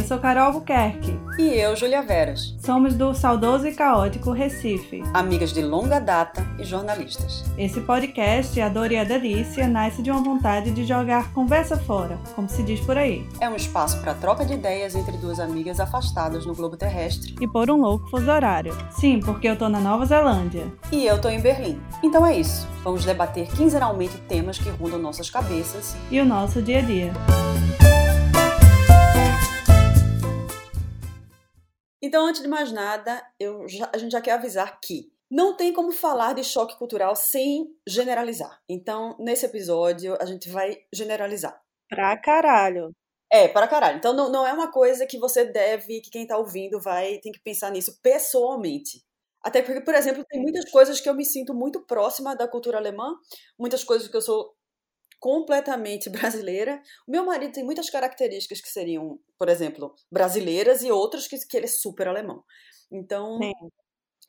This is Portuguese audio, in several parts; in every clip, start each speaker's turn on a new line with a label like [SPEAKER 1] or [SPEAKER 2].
[SPEAKER 1] eu sou Carol Albuquerque.
[SPEAKER 2] E eu, Julia Veras.
[SPEAKER 1] Somos do saudoso e caótico Recife.
[SPEAKER 2] Amigas de longa data e jornalistas.
[SPEAKER 1] Esse podcast, A Dor e a Delícia, nasce de uma vontade de jogar conversa fora, como se diz por aí.
[SPEAKER 2] É um espaço para troca de ideias entre duas amigas afastadas no globo terrestre.
[SPEAKER 1] E por um louco fuso horário. Sim, porque eu tô na Nova Zelândia.
[SPEAKER 2] E eu tô em Berlim. Então é isso. Vamos debater quinzenalmente temas que rondam nossas cabeças
[SPEAKER 1] e o nosso dia a dia.
[SPEAKER 2] Então, antes de mais nada, eu já, a gente já quer avisar que não tem como falar de choque cultural sem generalizar. Então, nesse episódio, a gente vai generalizar.
[SPEAKER 1] Pra caralho.
[SPEAKER 2] É, para caralho. Então, não, não é uma coisa que você deve, que quem tá ouvindo vai tem que pensar nisso pessoalmente. Até porque, por exemplo, tem muitas coisas que eu me sinto muito próxima da cultura alemã, muitas coisas que eu sou completamente brasileira. O meu marido tem muitas características que seriam, por exemplo, brasileiras e outras que, que ele é super alemão. Então, Sim.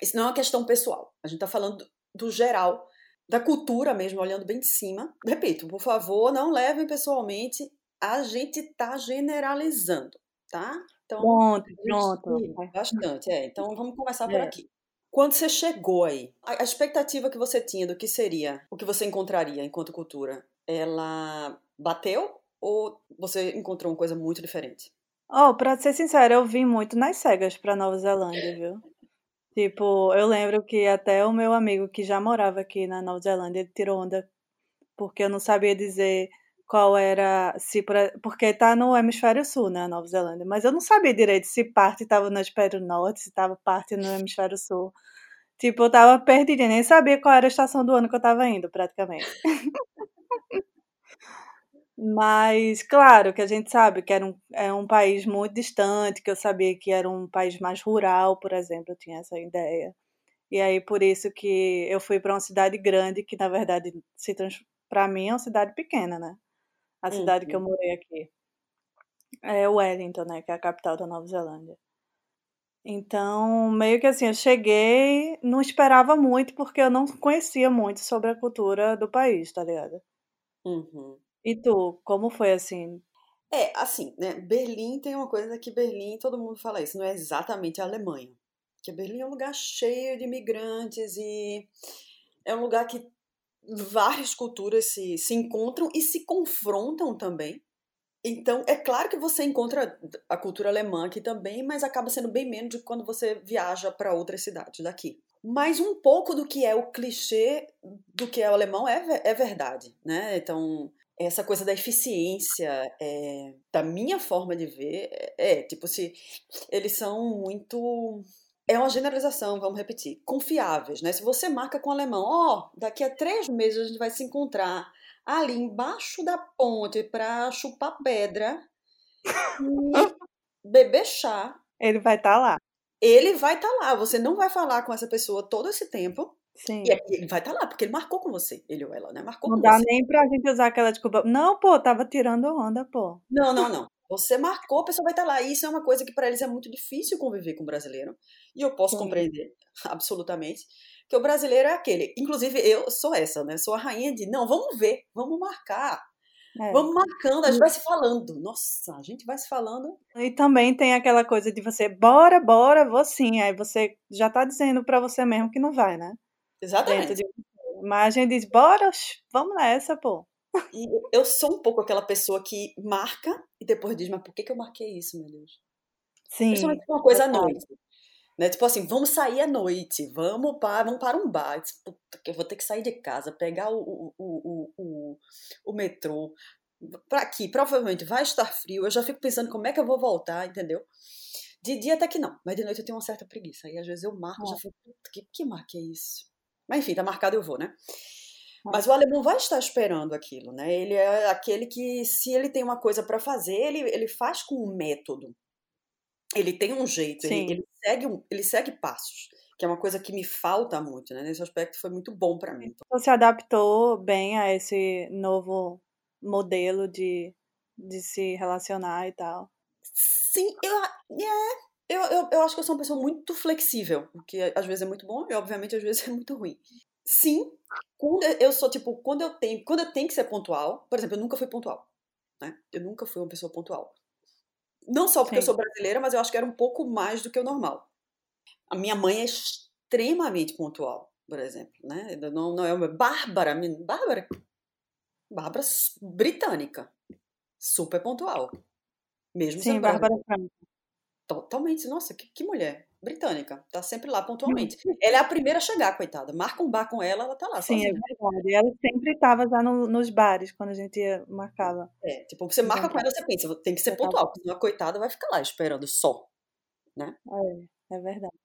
[SPEAKER 2] isso não é uma questão pessoal. A gente está falando do, geral, da cultura mesmo, olhando bem de cima. Repito, por favor, não levem pessoalmente. A gente está generalizando, tá?
[SPEAKER 1] Então, pronto, pronto.
[SPEAKER 2] Bastante, é. Então, vamos começar é. por aqui. Quando você chegou aí, a expectativa que você tinha do que seria, o que você encontraria enquanto cultura, ela bateu ou você encontrou uma coisa muito diferente?
[SPEAKER 1] Oh, pra ser sincera, eu vim muito nas cegas pra Nova Zelândia, viu? Tipo, eu lembro que até o meu amigo que já morava aqui na Nova Zelândia, ele tirou onda porque eu não sabia dizer qual era, se porque tá no hemisfério sul, né, Nova Zelândia, mas eu não sabia direito se parte estava no hemisfério norte, se estava parte no hemisfério sul. Tipo, eu tava perdida, nem sabia qual era a estação do ano que eu tava indo, praticamente. Mas, claro, que a gente sabe que era um, é um país muito distante, que eu sabia que era um país mais rural, por exemplo, eu tinha essa ideia. E aí, por isso que eu fui para uma cidade grande, que na verdade, para mim, é uma cidade pequena, né? A cidade uhum. que eu uhum. morei aqui. É Wellington, né? Que é a capital da Nova Zelândia. Então, meio que assim, eu cheguei, não esperava muito, porque eu não conhecia muito sobre a cultura do país, tá ligado?
[SPEAKER 2] Uhum.
[SPEAKER 1] E tu, como foi assim?
[SPEAKER 2] É, assim, né? Berlim tem uma coisa que Berlim, todo mundo fala isso, não é exatamente a Alemanha. Porque Berlim é um lugar cheio de imigrantes e é um lugar que várias culturas se, se encontram e se confrontam também. Então, é claro que você encontra a cultura alemã aqui também, mas acaba sendo bem menos do que quando você viaja para outras cidades daqui. Mas um pouco do que é o clichê do que é o alemão é, é verdade, né? Então, essa coisa da eficiência, é, da minha forma de ver, é, é, tipo, se eles são muito. É uma generalização, vamos repetir, confiáveis, né? Se você marca com o alemão, ó, oh, daqui a três meses a gente vai se encontrar ali embaixo da ponte para chupar pedra e beber chá.
[SPEAKER 1] Ele vai estar tá lá.
[SPEAKER 2] Ele vai estar tá lá. Você não vai falar com essa pessoa todo esse tempo.
[SPEAKER 1] Sim.
[SPEAKER 2] E ele vai estar tá lá, porque ele marcou com você, ele ou ela, né? Marcou
[SPEAKER 1] não dá
[SPEAKER 2] você.
[SPEAKER 1] nem pra gente usar aquela desculpa. Não, pô, tava tirando onda, pô.
[SPEAKER 2] Não, não, não. Você marcou, a pessoa vai estar lá. E isso é uma coisa que para eles é muito difícil conviver com o brasileiro. E eu posso Sim. compreender, absolutamente. Que o brasileiro é aquele. Inclusive, eu sou essa, né? Sou a rainha de, não, vamos ver, vamos marcar. É. Vamos marcando, a gente vai se falando. Nossa, a gente vai se falando.
[SPEAKER 1] E também tem aquela coisa de você, bora, bora, vou sim. Aí você já tá dizendo para você mesmo que não vai, né?
[SPEAKER 2] Exatamente. De...
[SPEAKER 1] Mas a gente diz, bora, vamos nessa, pô.
[SPEAKER 2] E eu sou um pouco aquela pessoa que marca e depois diz, mas por que, que eu marquei isso, meu Deus?
[SPEAKER 1] Sim.
[SPEAKER 2] Principalmente uma coisa à noite. Né? Tipo assim, vamos sair à noite, vamos para, vamos para um bar. Puta, eu vou ter que sair de casa, pegar o, o, o, o, o metrô para aqui. Provavelmente vai estar frio. Eu já fico pensando como é que eu vou voltar, entendeu? De dia até que não, mas de noite eu tenho uma certa preguiça. E às vezes eu marco, já fico, que, que marca é isso? Mas enfim, tá marcado, eu vou, né? Mas o alemão vai estar esperando aquilo, né? Ele é aquele que, se ele tem uma coisa para fazer, ele, ele faz com um método. Ele tem um jeito, ele, ele, segue ele segue passos, que é uma coisa que me falta muito, né? Nesse aspecto foi muito bom para mim.
[SPEAKER 1] Você adaptou bem a esse novo modelo de, de se relacionar e tal?
[SPEAKER 2] Sim, eu, é, eu, eu, eu acho que eu sou uma pessoa muito flexível, o que às vezes é muito bom e obviamente às vezes é muito ruim. Sim, quando eu sou tipo, quando eu tenho, quando eu tenho que ser pontual, por exemplo, eu nunca fui pontual, né? Eu nunca fui uma pessoa pontual. Não só porque Sim. eu sou brasileira, mas eu acho que era um pouco mais do que o normal. A minha mãe é extremamente pontual, por exemplo, né? Não, não é uma Bárbara, Bárbara, Bárbara britânica, super pontual. Mesmo
[SPEAKER 1] Sim, Bárbara.
[SPEAKER 2] Totalmente, nossa, que, que mulher britânica, tá sempre lá pontualmente. ela é a primeira a chegar, coitada. Marca um bar com ela, ela tá lá.
[SPEAKER 1] Sim, é sozinha. é verdade. Ela sempre estava lá no, nos bares quando a gente marcava.
[SPEAKER 2] É, tipo, você marca com ela, você pensa, tem que ser pontual, porque senão a coitada vai ficar lá esperando só, né?
[SPEAKER 1] É, é verdade.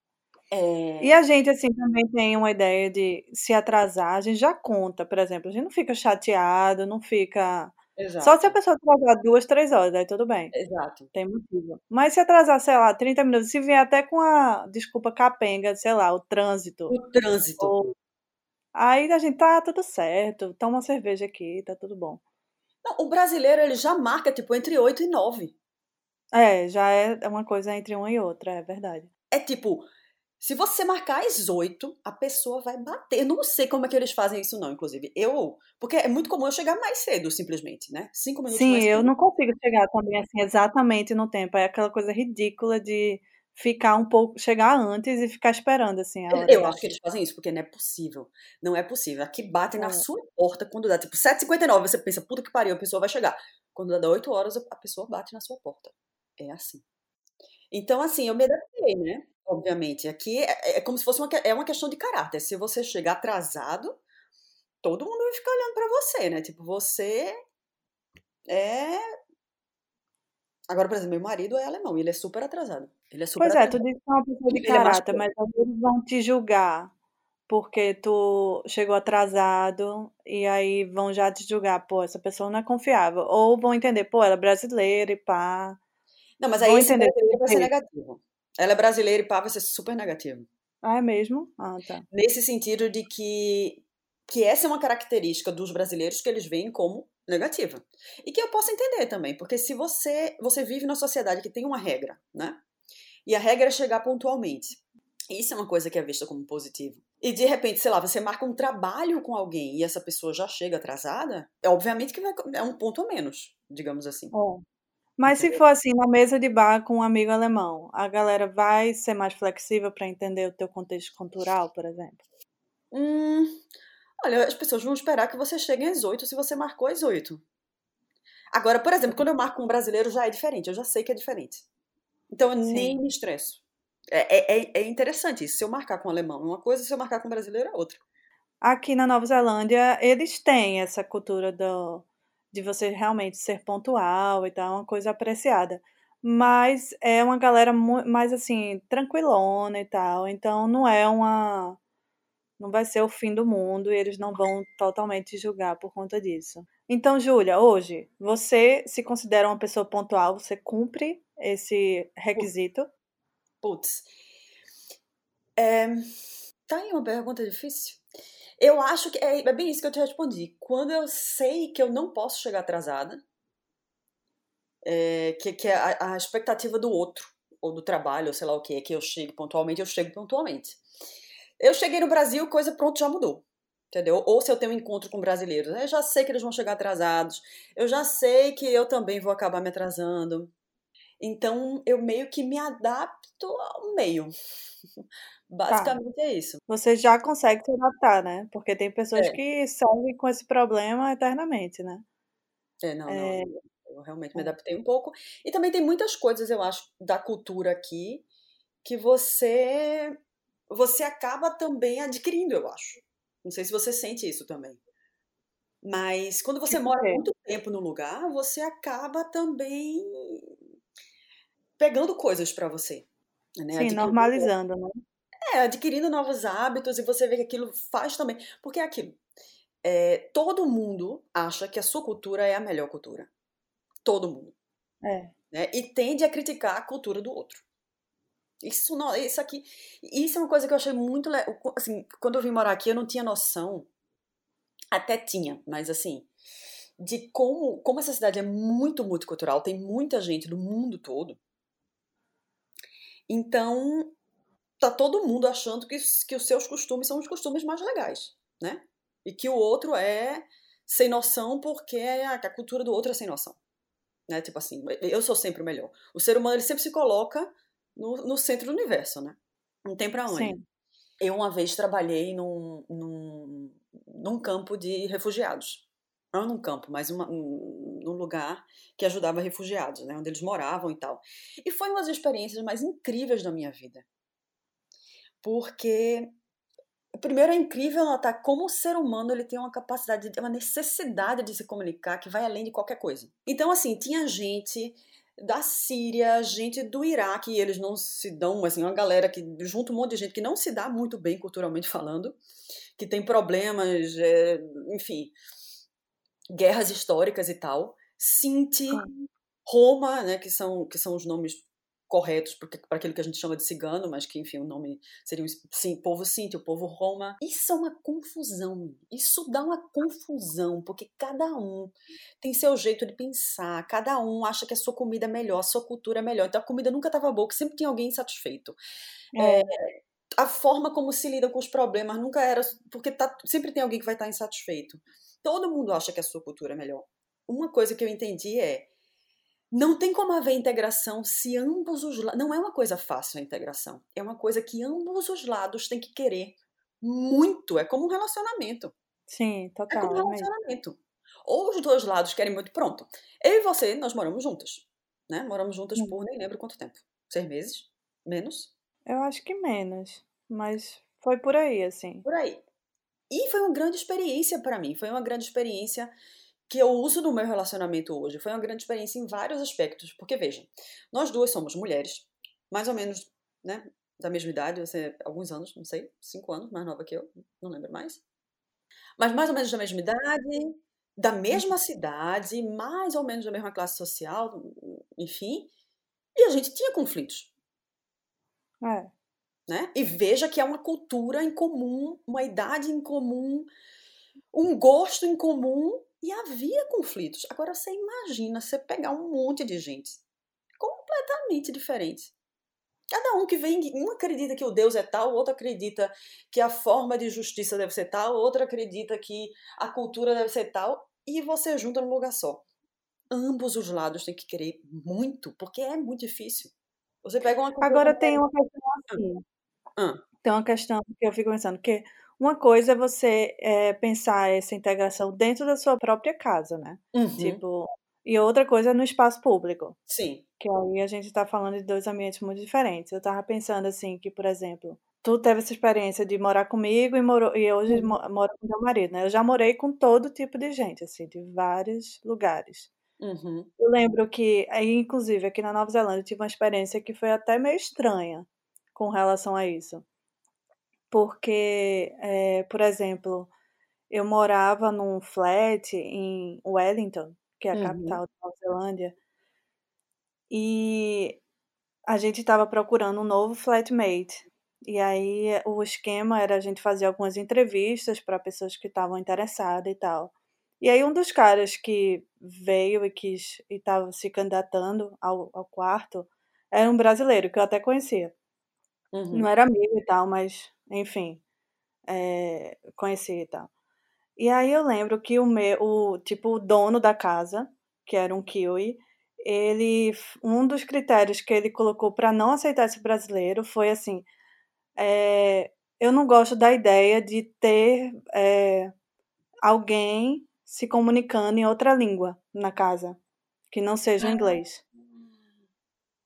[SPEAKER 1] É... E a gente, assim, também tem uma ideia de se atrasar, a gente já conta, por exemplo, a gente não fica chateado, não fica Exato. Só se a pessoa atrasar duas, três horas, aí tudo bem.
[SPEAKER 2] Exato.
[SPEAKER 1] Tem motivo. Mas se atrasar, sei lá, 30 minutos, se vier até com a desculpa capenga, sei lá, o trânsito.
[SPEAKER 2] O trânsito. Ou...
[SPEAKER 1] Aí a gente tá tudo certo, toma uma cerveja aqui, tá tudo bom.
[SPEAKER 2] Não, o brasileiro, ele já marca, tipo, entre 8 e 9.
[SPEAKER 1] É, já é uma coisa entre uma e outra, é verdade.
[SPEAKER 2] É tipo, se você marcar às oito, a pessoa vai bater. Eu não sei como é que eles fazem isso, não, inclusive. Eu. Porque é muito comum eu chegar mais cedo, simplesmente, né? Cinco minutos
[SPEAKER 1] Sim,
[SPEAKER 2] mais
[SPEAKER 1] cedo. eu não consigo chegar também assim exatamente no tempo. É aquela coisa ridícula de ficar um pouco, chegar antes e ficar esperando assim.
[SPEAKER 2] eu acho que eles fazem isso, porque não é possível. Não é possível. Aqui batem é. na sua porta quando dá tipo 7h59, você pensa, puta que pariu, a pessoa vai chegar. Quando dá 8 horas, a pessoa bate na sua porta. É assim. Então, assim, eu me adaptei, né? Obviamente. Aqui é, é como se fosse uma, é uma questão de caráter. Se você chegar atrasado, todo mundo vai ficar olhando para você, né? Tipo, você é. Agora, por exemplo, meu marido é alemão e ele é super atrasado. Ele é super
[SPEAKER 1] pois atrasado. é, tu disse que é uma pessoa de ele é caráter, é mas eles vão te julgar porque tu chegou atrasado e aí vão já te julgar, pô, essa pessoa não é confiável. Ou vão entender, pô, ela é brasileira e pá.
[SPEAKER 2] Não, mas aí vão entender vai ser negativo. Ela é brasileira e pá, vai ser super negativo.
[SPEAKER 1] Ah, é mesmo? Ah, tá.
[SPEAKER 2] Nesse sentido de que, que essa é uma característica dos brasileiros que eles veem como negativa. E que eu posso entender também, porque se você, você vive numa sociedade que tem uma regra, né? E a regra é chegar pontualmente. Isso é uma coisa que é vista como positivo. E de repente, sei lá, você marca um trabalho com alguém e essa pessoa já chega atrasada, é obviamente que vai, é um ponto a menos, digamos assim.
[SPEAKER 1] É. Mas se for assim, na mesa de bar com um amigo alemão, a galera vai ser mais flexível para entender o teu contexto cultural, por exemplo?
[SPEAKER 2] Hum, olha, as pessoas vão esperar que você chegue às oito se você marcou às oito. Agora, por exemplo, quando eu marco um brasileiro já é diferente, eu já sei que é diferente. Então eu Sim. nem me estresso. É, é, é, é interessante isso. Se eu marcar com um alemão é uma coisa, se eu marcar com um brasileiro é outra.
[SPEAKER 1] Aqui na Nova Zelândia, eles têm essa cultura do de você realmente ser pontual e tal, é uma coisa apreciada. Mas é uma galera mais assim, tranquilona e tal, então não é uma. Não vai ser o fim do mundo e eles não vão totalmente julgar por conta disso. Então, Júlia, hoje, você se considera uma pessoa pontual? Você cumpre esse requisito?
[SPEAKER 2] Putz. É... Tá aí uma pergunta difícil. Eu acho que é, é bem isso que eu te respondi. Quando eu sei que eu não posso chegar atrasada, é, que, que é a, a, expectativa do outro, ou do trabalho, ou sei lá o que, é que eu chegue pontualmente, eu chego pontualmente. Eu cheguei no Brasil, coisa pronto já mudou. Entendeu? Ou se eu tenho um encontro com brasileiros, eu já sei que eles vão chegar atrasados, eu já sei que eu também vou acabar me atrasando. Então eu meio que me adapto ao meio. Tá. Basicamente tá. é isso.
[SPEAKER 1] Você já consegue se adaptar, né? Porque tem pessoas é. que seguem com esse problema eternamente, né?
[SPEAKER 2] É, não, é... não. Eu realmente me é. adaptei um pouco. E também tem muitas coisas, eu acho, da cultura aqui que você você acaba também adquirindo, eu acho. Não sei se você sente isso também. Mas quando você mora muito tempo no lugar, você acaba também pegando coisas para você.
[SPEAKER 1] Né? Sim, normalizando, né?
[SPEAKER 2] É, adquirindo novos hábitos e você vê que aquilo faz também. Porque é aquilo. É, todo mundo acha que a sua cultura é a melhor cultura. Todo mundo.
[SPEAKER 1] É.
[SPEAKER 2] Né? E tende a criticar a cultura do outro. Isso não, isso aqui, isso é uma coisa que eu achei muito, assim, quando eu vim morar aqui eu não tinha noção, até tinha, mas assim, de como, como essa cidade é muito multicultural, tem muita gente do mundo todo. Então, tá todo mundo achando que, que os seus costumes são os costumes mais legais, né? E que o outro é sem noção porque a, a cultura do outro é sem noção. né? Tipo assim, eu sou sempre o melhor. O ser humano ele sempre se coloca no, no centro do universo, né? Não tem para onde. Sim. Eu uma vez trabalhei num, num, num campo de refugiados. Não num campo, mas uma, um, num lugar que ajudava refugiados, né? Onde eles moravam e tal. E foi uma das experiências mais incríveis da minha vida. Porque Primeiro é incrível notar como o ser humano ele tem uma capacidade, uma necessidade de se comunicar que vai além de qualquer coisa. Então, assim, tinha gente da Síria, gente do Iraque, e eles não se dão, assim, uma galera que junto um monte de gente que não se dá muito bem culturalmente falando, que tem problemas, é, enfim, guerras históricas e tal. Sinti, Roma, né, que são que são os nomes corretos para aquilo que a gente chama de cigano, mas que, enfim, o nome seria sim, povo síntio, povo roma. Isso é uma confusão. Isso dá uma confusão, porque cada um tem seu jeito de pensar, cada um acha que a sua comida é melhor, a sua cultura é melhor. Então a comida nunca estava boa, sempre tinha alguém insatisfeito. É. É, a forma como se lida com os problemas nunca era. Porque tá, sempre tem alguém que vai estar insatisfeito. Todo mundo acha que a sua cultura é melhor. Uma coisa que eu entendi é não tem como haver integração se ambos os lados. Não é uma coisa fácil a integração. É uma coisa que ambos os lados têm que querer muito. É como um relacionamento.
[SPEAKER 1] Sim, total.
[SPEAKER 2] É como um relacionamento. Ou os dois lados querem muito. Pronto. Eu e você, nós moramos juntas. Né? Moramos juntas por nem lembro quanto tempo. Seis meses? Menos?
[SPEAKER 1] Eu acho que menos. Mas foi por aí, assim.
[SPEAKER 2] Por aí. E foi uma grande experiência para mim. Foi uma grande experiência que eu uso no meu relacionamento hoje foi uma grande experiência em vários aspectos. Porque, veja, nós duas somos mulheres, mais ou menos, né, da mesma idade, você, alguns anos, não sei, cinco anos, mais nova que eu, não lembro mais. Mas mais ou menos da mesma idade, da mesma cidade, mais ou menos da mesma classe social, enfim. E a gente tinha conflitos.
[SPEAKER 1] É.
[SPEAKER 2] Né? E veja que é uma cultura em comum, uma idade em comum, um gosto em comum e havia conflitos. Agora você imagina você pegar um monte de gente completamente diferente. Cada um que vem, um acredita que o Deus é tal, outro acredita que a forma de justiça deve ser tal, outro acredita que a cultura deve ser tal, e você junta num lugar só. Ambos os lados têm que querer muito, porque é muito difícil. Você pega uma
[SPEAKER 1] Agora tem uma questão assim.
[SPEAKER 2] Ah.
[SPEAKER 1] Tem uma questão que eu fico pensando, que uma coisa é você é, pensar essa integração dentro da sua própria casa, né?
[SPEAKER 2] Uhum.
[SPEAKER 1] Tipo, e outra coisa é no espaço público.
[SPEAKER 2] Sim.
[SPEAKER 1] Que aí a gente está falando de dois ambientes muito diferentes. Eu estava pensando assim, que, por exemplo, tu teve essa experiência de morar comigo e, morou, e hoje uhum. mora com meu marido, né? Eu já morei com todo tipo de gente, assim, de vários lugares.
[SPEAKER 2] Uhum.
[SPEAKER 1] Eu lembro que, inclusive, aqui na Nova Zelândia, eu tive uma experiência que foi até meio estranha com relação a isso porque, é, por exemplo, eu morava num flat em Wellington, que é a uhum. capital da Nova Zelândia, e a gente estava procurando um novo flatmate. E aí o esquema era a gente fazer algumas entrevistas para pessoas que estavam interessadas e tal. E aí um dos caras que veio e quis e estava se candidatando ao, ao quarto era um brasileiro que eu até conhecia.
[SPEAKER 2] Uhum.
[SPEAKER 1] Não era amigo e tal, mas enfim, é, conheci e tal. E aí eu lembro que o meu, o, tipo, o dono da casa, que era um kiwi, ele, um dos critérios que ele colocou para não aceitar esse brasileiro foi assim, é, eu não gosto da ideia de ter é, alguém se comunicando em outra língua na casa, que não seja inglês.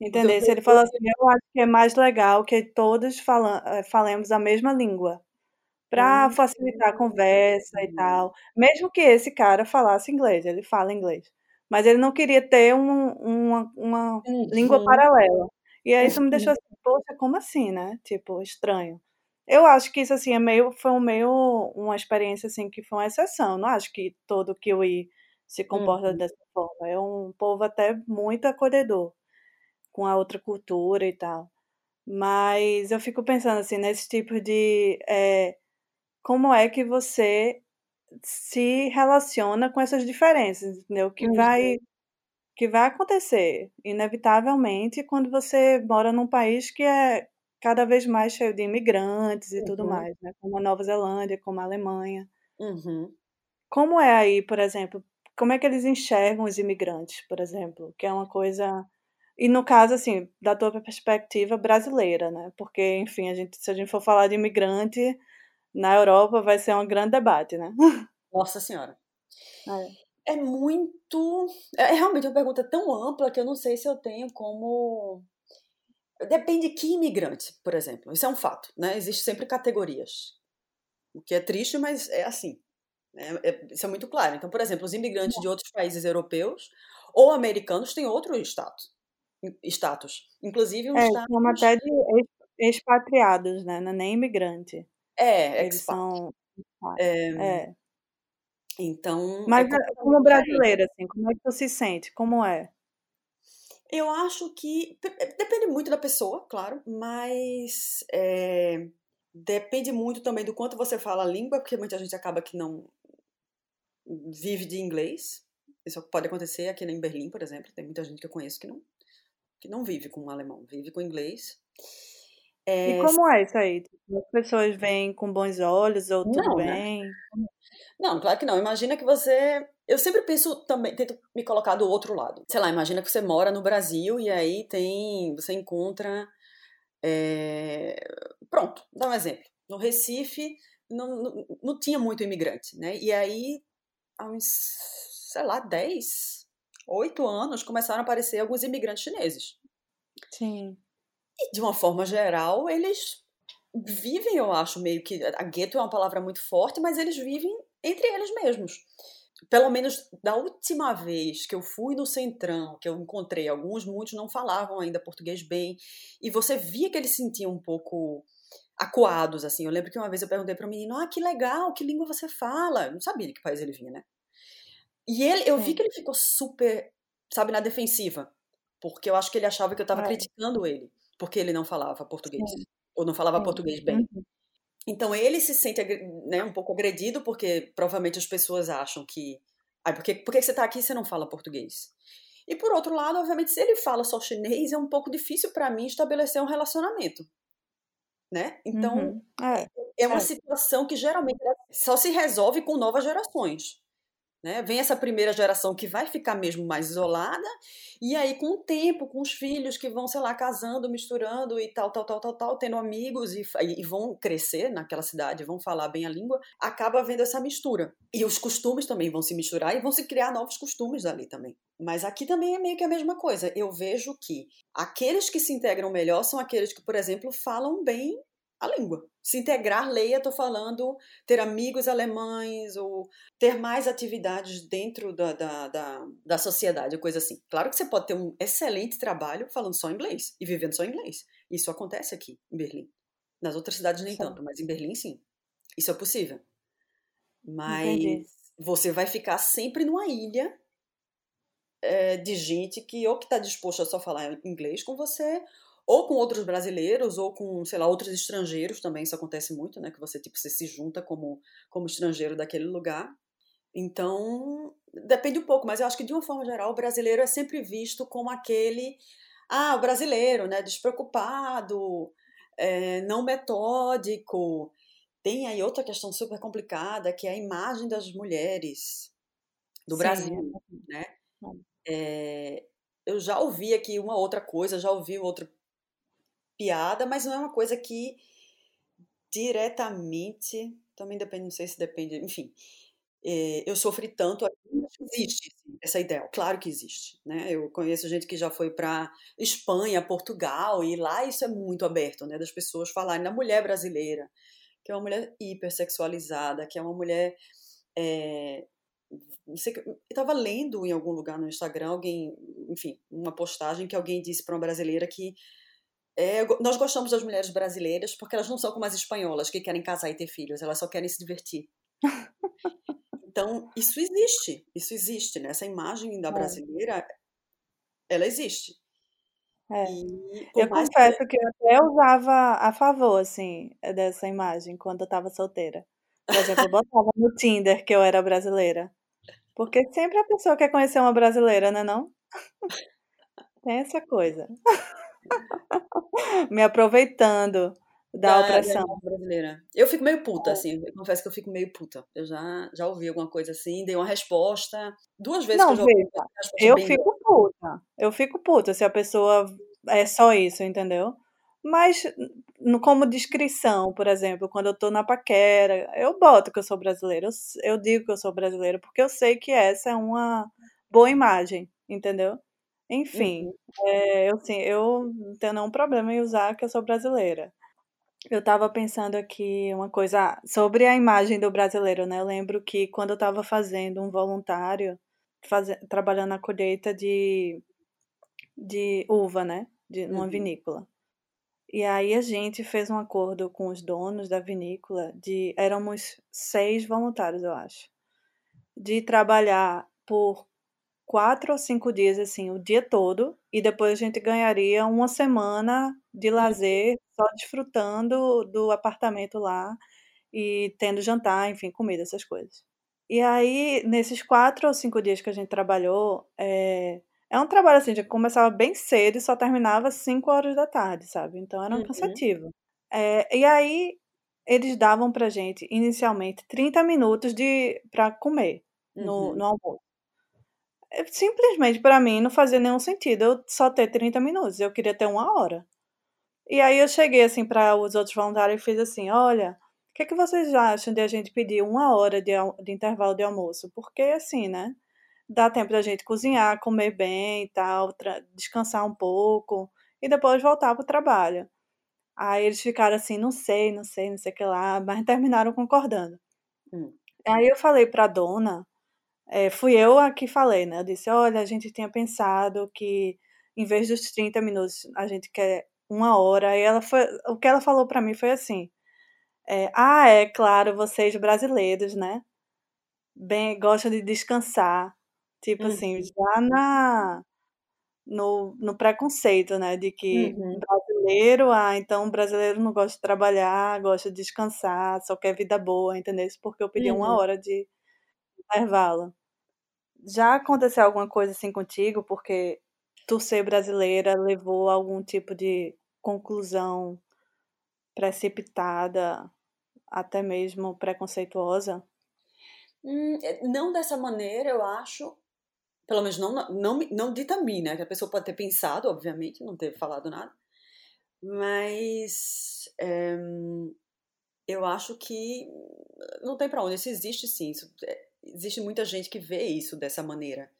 [SPEAKER 1] Entender? Se ele fala assim, eu acho que é mais legal que todos eh, falemos a mesma língua, para hum. facilitar a conversa e tal. Mesmo que esse cara falasse inglês, ele fala inglês, mas ele não queria ter um, uma, uma língua uhum. paralela. E aí isso me deixou assim, poxa, como assim, né? Tipo, estranho. Eu acho que isso assim é meio, foi um meio uma experiência assim que foi uma exceção. Não acho que todo kiwi se comporta uhum. dessa forma. É um povo até muito acolhedor com a outra cultura e tal. Mas eu fico pensando assim, nesse tipo de. É, como é que você se relaciona com essas diferenças, entendeu? Que vai que vai acontecer inevitavelmente quando você mora num país que é cada vez mais cheio de imigrantes e uhum. tudo mais, né? Como a Nova Zelândia, como a Alemanha.
[SPEAKER 2] Uhum.
[SPEAKER 1] Como é aí, por exemplo, como é que eles enxergam os imigrantes, por exemplo, que é uma coisa e no caso, assim, da tua perspectiva brasileira, né? Porque, enfim, a gente, se a gente for falar de imigrante na Europa, vai ser um grande debate, né?
[SPEAKER 2] Nossa Senhora. É, é muito. É, é realmente uma pergunta tão ampla que eu não sei se eu tenho como. Depende de que imigrante, por exemplo. Isso é um fato, né? Existem sempre categorias. O que é triste, mas é assim. É, é, isso é muito claro. Então, por exemplo, os imigrantes de outros países europeus ou americanos têm outro status status. Inclusive um
[SPEAKER 1] é,
[SPEAKER 2] status...
[SPEAKER 1] Chama até de expatriados, né? Não é nem imigrante.
[SPEAKER 2] É,
[SPEAKER 1] Eles são... É, é.
[SPEAKER 2] Então...
[SPEAKER 1] Mas é como brasileira, assim, como é que tu se sente? Como é?
[SPEAKER 2] Eu acho que... Depende muito da pessoa, claro, mas... É, depende muito também do quanto você fala a língua, porque muita gente acaba que não vive de inglês. Isso pode acontecer aqui em Berlim, por exemplo. Tem muita gente que eu conheço que não que não vive com alemão, vive com inglês.
[SPEAKER 1] É... E como é isso aí? Tipo, as pessoas vêm com bons olhos ou tudo não, né? bem? Né?
[SPEAKER 2] Não, claro que não. Imagina que você. Eu sempre penso também, tento me colocar do outro lado. Sei lá, imagina que você mora no Brasil e aí tem. Você encontra. É... Pronto, dá um exemplo. No Recife não, não, não tinha muito imigrante, né? E aí, há uns, sei lá, 10, oito anos, começaram a aparecer alguns imigrantes chineses.
[SPEAKER 1] Sim.
[SPEAKER 2] E, de uma forma geral, eles vivem, eu acho, meio que. A gueto é uma palavra muito forte, mas eles vivem entre eles mesmos. Pelo menos da última vez que eu fui no Centrão, que eu encontrei alguns, muitos não falavam ainda português bem, e você via que eles se sentiam um pouco acuados, assim. Eu lembro que uma vez eu perguntei para o menino: Ah, que legal, que língua você fala? Eu não sabia de que país ele vinha, né? E ele, eu vi que ele ficou super, sabe, na defensiva. Porque eu acho que ele achava que eu estava é. criticando ele, porque ele não falava português. Sim. Ou não falava Sim. português bem. Uhum. Então ele se sente né, um pouco agredido, porque provavelmente as pessoas acham que. Ah, porque, porque você está aqui e você não fala português? E por outro lado, obviamente, se ele fala só chinês, é um pouco difícil para mim estabelecer um relacionamento. Né? Então, uhum. é, é, uma é. situação que geralmente só se resolve com novas gerações. Né? Vem essa primeira geração que vai ficar mesmo mais isolada, e aí, com o tempo, com os filhos que vão, sei lá, casando, misturando e tal, tal, tal, tal, tal, tendo amigos e, e vão crescer naquela cidade, vão falar bem a língua, acaba havendo essa mistura. E os costumes também vão se misturar e vão se criar novos costumes ali também. Mas aqui também é meio que a mesma coisa. Eu vejo que aqueles que se integram melhor são aqueles que, por exemplo, falam bem a língua. Se integrar, leia, estou falando ter amigos alemães ou ter mais atividades dentro da, da, da, da sociedade, coisa assim. Claro que você pode ter um excelente trabalho falando só inglês e vivendo só inglês. Isso acontece aqui em Berlim. Nas outras cidades nem sim. tanto, mas em Berlim sim. Isso é possível. Mas Entendi. você vai ficar sempre numa ilha é, de gente que ou que está disposto a só falar inglês com você ou com outros brasileiros, ou com, sei lá, outros estrangeiros também, isso acontece muito, né? Que você, tipo, você se junta como, como estrangeiro daquele lugar. Então, depende um pouco, mas eu acho que, de uma forma geral, o brasileiro é sempre visto como aquele, ah, o brasileiro, né? Despreocupado, é, não metódico. Tem aí outra questão super complicada, que é a imagem das mulheres do Sim. Brasil, né? É, eu já ouvi aqui uma outra coisa, já ouvi outro piada, mas não é uma coisa que diretamente, também depende, não sei se depende, enfim, é, eu sofri tanto, existe essa ideia, claro que existe, né? Eu conheço gente que já foi para Espanha, Portugal e lá isso é muito aberto, né? Das pessoas falarem da mulher brasileira, que é uma mulher hipersexualizada, que é uma mulher é, sei, eu estava lendo em algum lugar no Instagram alguém, enfim, uma postagem que alguém disse para uma brasileira que é, nós gostamos das mulheres brasileiras porque elas não são como as espanholas que querem casar e ter filhos, elas só querem se divertir. Então, isso existe, isso existe, né? Essa imagem da é. brasileira, ela existe.
[SPEAKER 1] É. eu confesso que... que eu até usava a favor, assim, dessa imagem quando eu estava solteira. Por exemplo, eu botava no Tinder que eu era brasileira. Porque sempre a pessoa quer conhecer uma brasileira, né não? Tem essa coisa. Me aproveitando da,
[SPEAKER 2] Da, da
[SPEAKER 1] opressão.
[SPEAKER 2] imagem brasileira. Eu fico meio puta, assim. Eu confesso que eu fico meio puta. Eu já, já ouvi alguma coisa assim, dei uma resposta. Duas vezes que eu
[SPEAKER 1] Não,
[SPEAKER 2] já ouvi
[SPEAKER 1] eu
[SPEAKER 2] bem.
[SPEAKER 1] fico puta. Eu fico puta se a pessoa é só isso, entendeu? Mas, como descrição, por exemplo, quando eu tô na paquera, eu boto que eu sou brasileira. Eu, eu digo que eu sou brasileira porque eu sei que essa é uma boa imagem, entendeu? Enfim,
[SPEAKER 2] Uhum.
[SPEAKER 1] é, eu, sim, eu não tenho nenhum problema em usar que eu sou brasileira. Eu tava pensando aqui uma coisa sobre a imagem do brasileiro, né? Eu lembro que quando eu tava fazendo um voluntário, faze- trabalhando na colheita de, de uva, né? De, numa
[SPEAKER 2] Uhum.
[SPEAKER 1] vinícola. E aí a gente fez um acordo com os donos da vinícola de éramos seis voluntários, eu acho, de trabalhar por quatro ou cinco dias assim, o dia todo, e depois a gente ganharia uma semana de
[SPEAKER 2] Uhum.
[SPEAKER 1] lazer só desfrutando do apartamento lá e tendo jantar, enfim, comida, essas coisas. E aí, nesses quatro ou cinco dias que a gente trabalhou, é, é um trabalho assim, que começava bem cedo e só terminava às 5 horas da tarde, sabe? Então era um
[SPEAKER 2] Uhum.
[SPEAKER 1] cansativo. É, e aí, eles davam pra gente, inicialmente, 30 minutos de para comer no,
[SPEAKER 2] Uhum.
[SPEAKER 1] no almoço. É, Simplesmente, pra mim, não fazia nenhum sentido eu só ter 30 minutos. Eu queria ter uma hora. E aí eu cheguei assim para os outros voluntários e fiz assim: olha, o que, que vocês acham de a gente pedir uma hora de, de intervalo de almoço? Porque assim, né? Dá tempo da gente cozinhar, comer bem e tal, descansar um pouco e depois voltar pro trabalho. Aí eles ficaram assim, não sei, não sei, não sei o que lá, mas terminaram concordando.
[SPEAKER 2] Hum.
[SPEAKER 1] Aí eu falei pra dona, é, fui eu a que falei, né? Eu disse, olha, a gente tinha pensado que em vez dos 30 minutos, a gente quer uma hora. E ela foi, o que ela falou pra mim foi assim, é, ah, é claro, vocês brasileiros, né? Bem, gostam de descansar. Tipo assim,
[SPEAKER 2] Uhum.
[SPEAKER 1] já na, no, no preconceito, né? De que
[SPEAKER 2] Uhum.
[SPEAKER 1] brasileiro, ah, então brasileiro não gosta de trabalhar, gosta de descansar, só quer vida boa, entendeu? Porque eu pedi uma
[SPEAKER 2] Uhum.
[SPEAKER 1] hora de intervalo. Já aconteceu alguma coisa assim contigo? Porque tu ser brasileira levou a algum tipo de conclusão precipitada, até mesmo preconceituosa?
[SPEAKER 2] Hum, é, não dessa maneira, eu acho. Pelo menos não, não, não dita a mim, né? Que a pessoa pode ter pensado, obviamente, não ter falado nada. Mas é, eu acho que não tem pra onde. Isso existe sim. Isso, é, existe muita gente que vê isso dessa maneira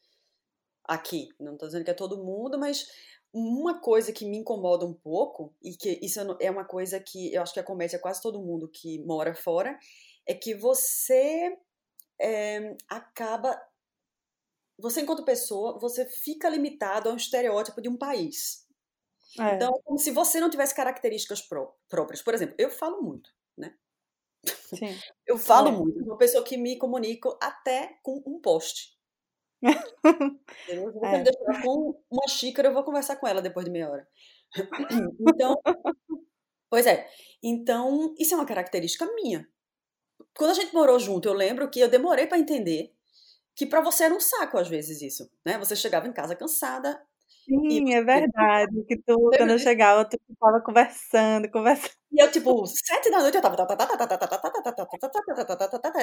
[SPEAKER 2] aqui. Não tô dizendo que é todo mundo, mas uma coisa que me incomoda um pouco, e que isso é uma coisa que eu acho que acomete a quase todo mundo que mora fora, é que você é, acaba. Você, enquanto pessoa, você fica limitado a um estereótipo de um país.
[SPEAKER 1] É,
[SPEAKER 2] Então, como se você não tivesse características pró- próprias. Por exemplo, eu falo muito, né?
[SPEAKER 1] Sim.
[SPEAKER 2] Eu falo
[SPEAKER 1] É.
[SPEAKER 2] muito. Sou uma pessoa que me comunico até com um post. Eu vou
[SPEAKER 1] É.
[SPEAKER 2] deixar com uma xícara, eu vou conversar com ela depois de meia hora. Então, pois é. Então, isso é uma característica minha. Quando a gente morou junto, eu lembro que eu demorei pra entender que pra você era um saco às vezes isso, né? Você chegava em casa cansada e
[SPEAKER 1] Sim, é
[SPEAKER 2] você
[SPEAKER 1] verdade, que tu, quando eu chegava, tu ficava conversando, conversando.
[SPEAKER 2] E eu, tipo, sete da noite eu tava.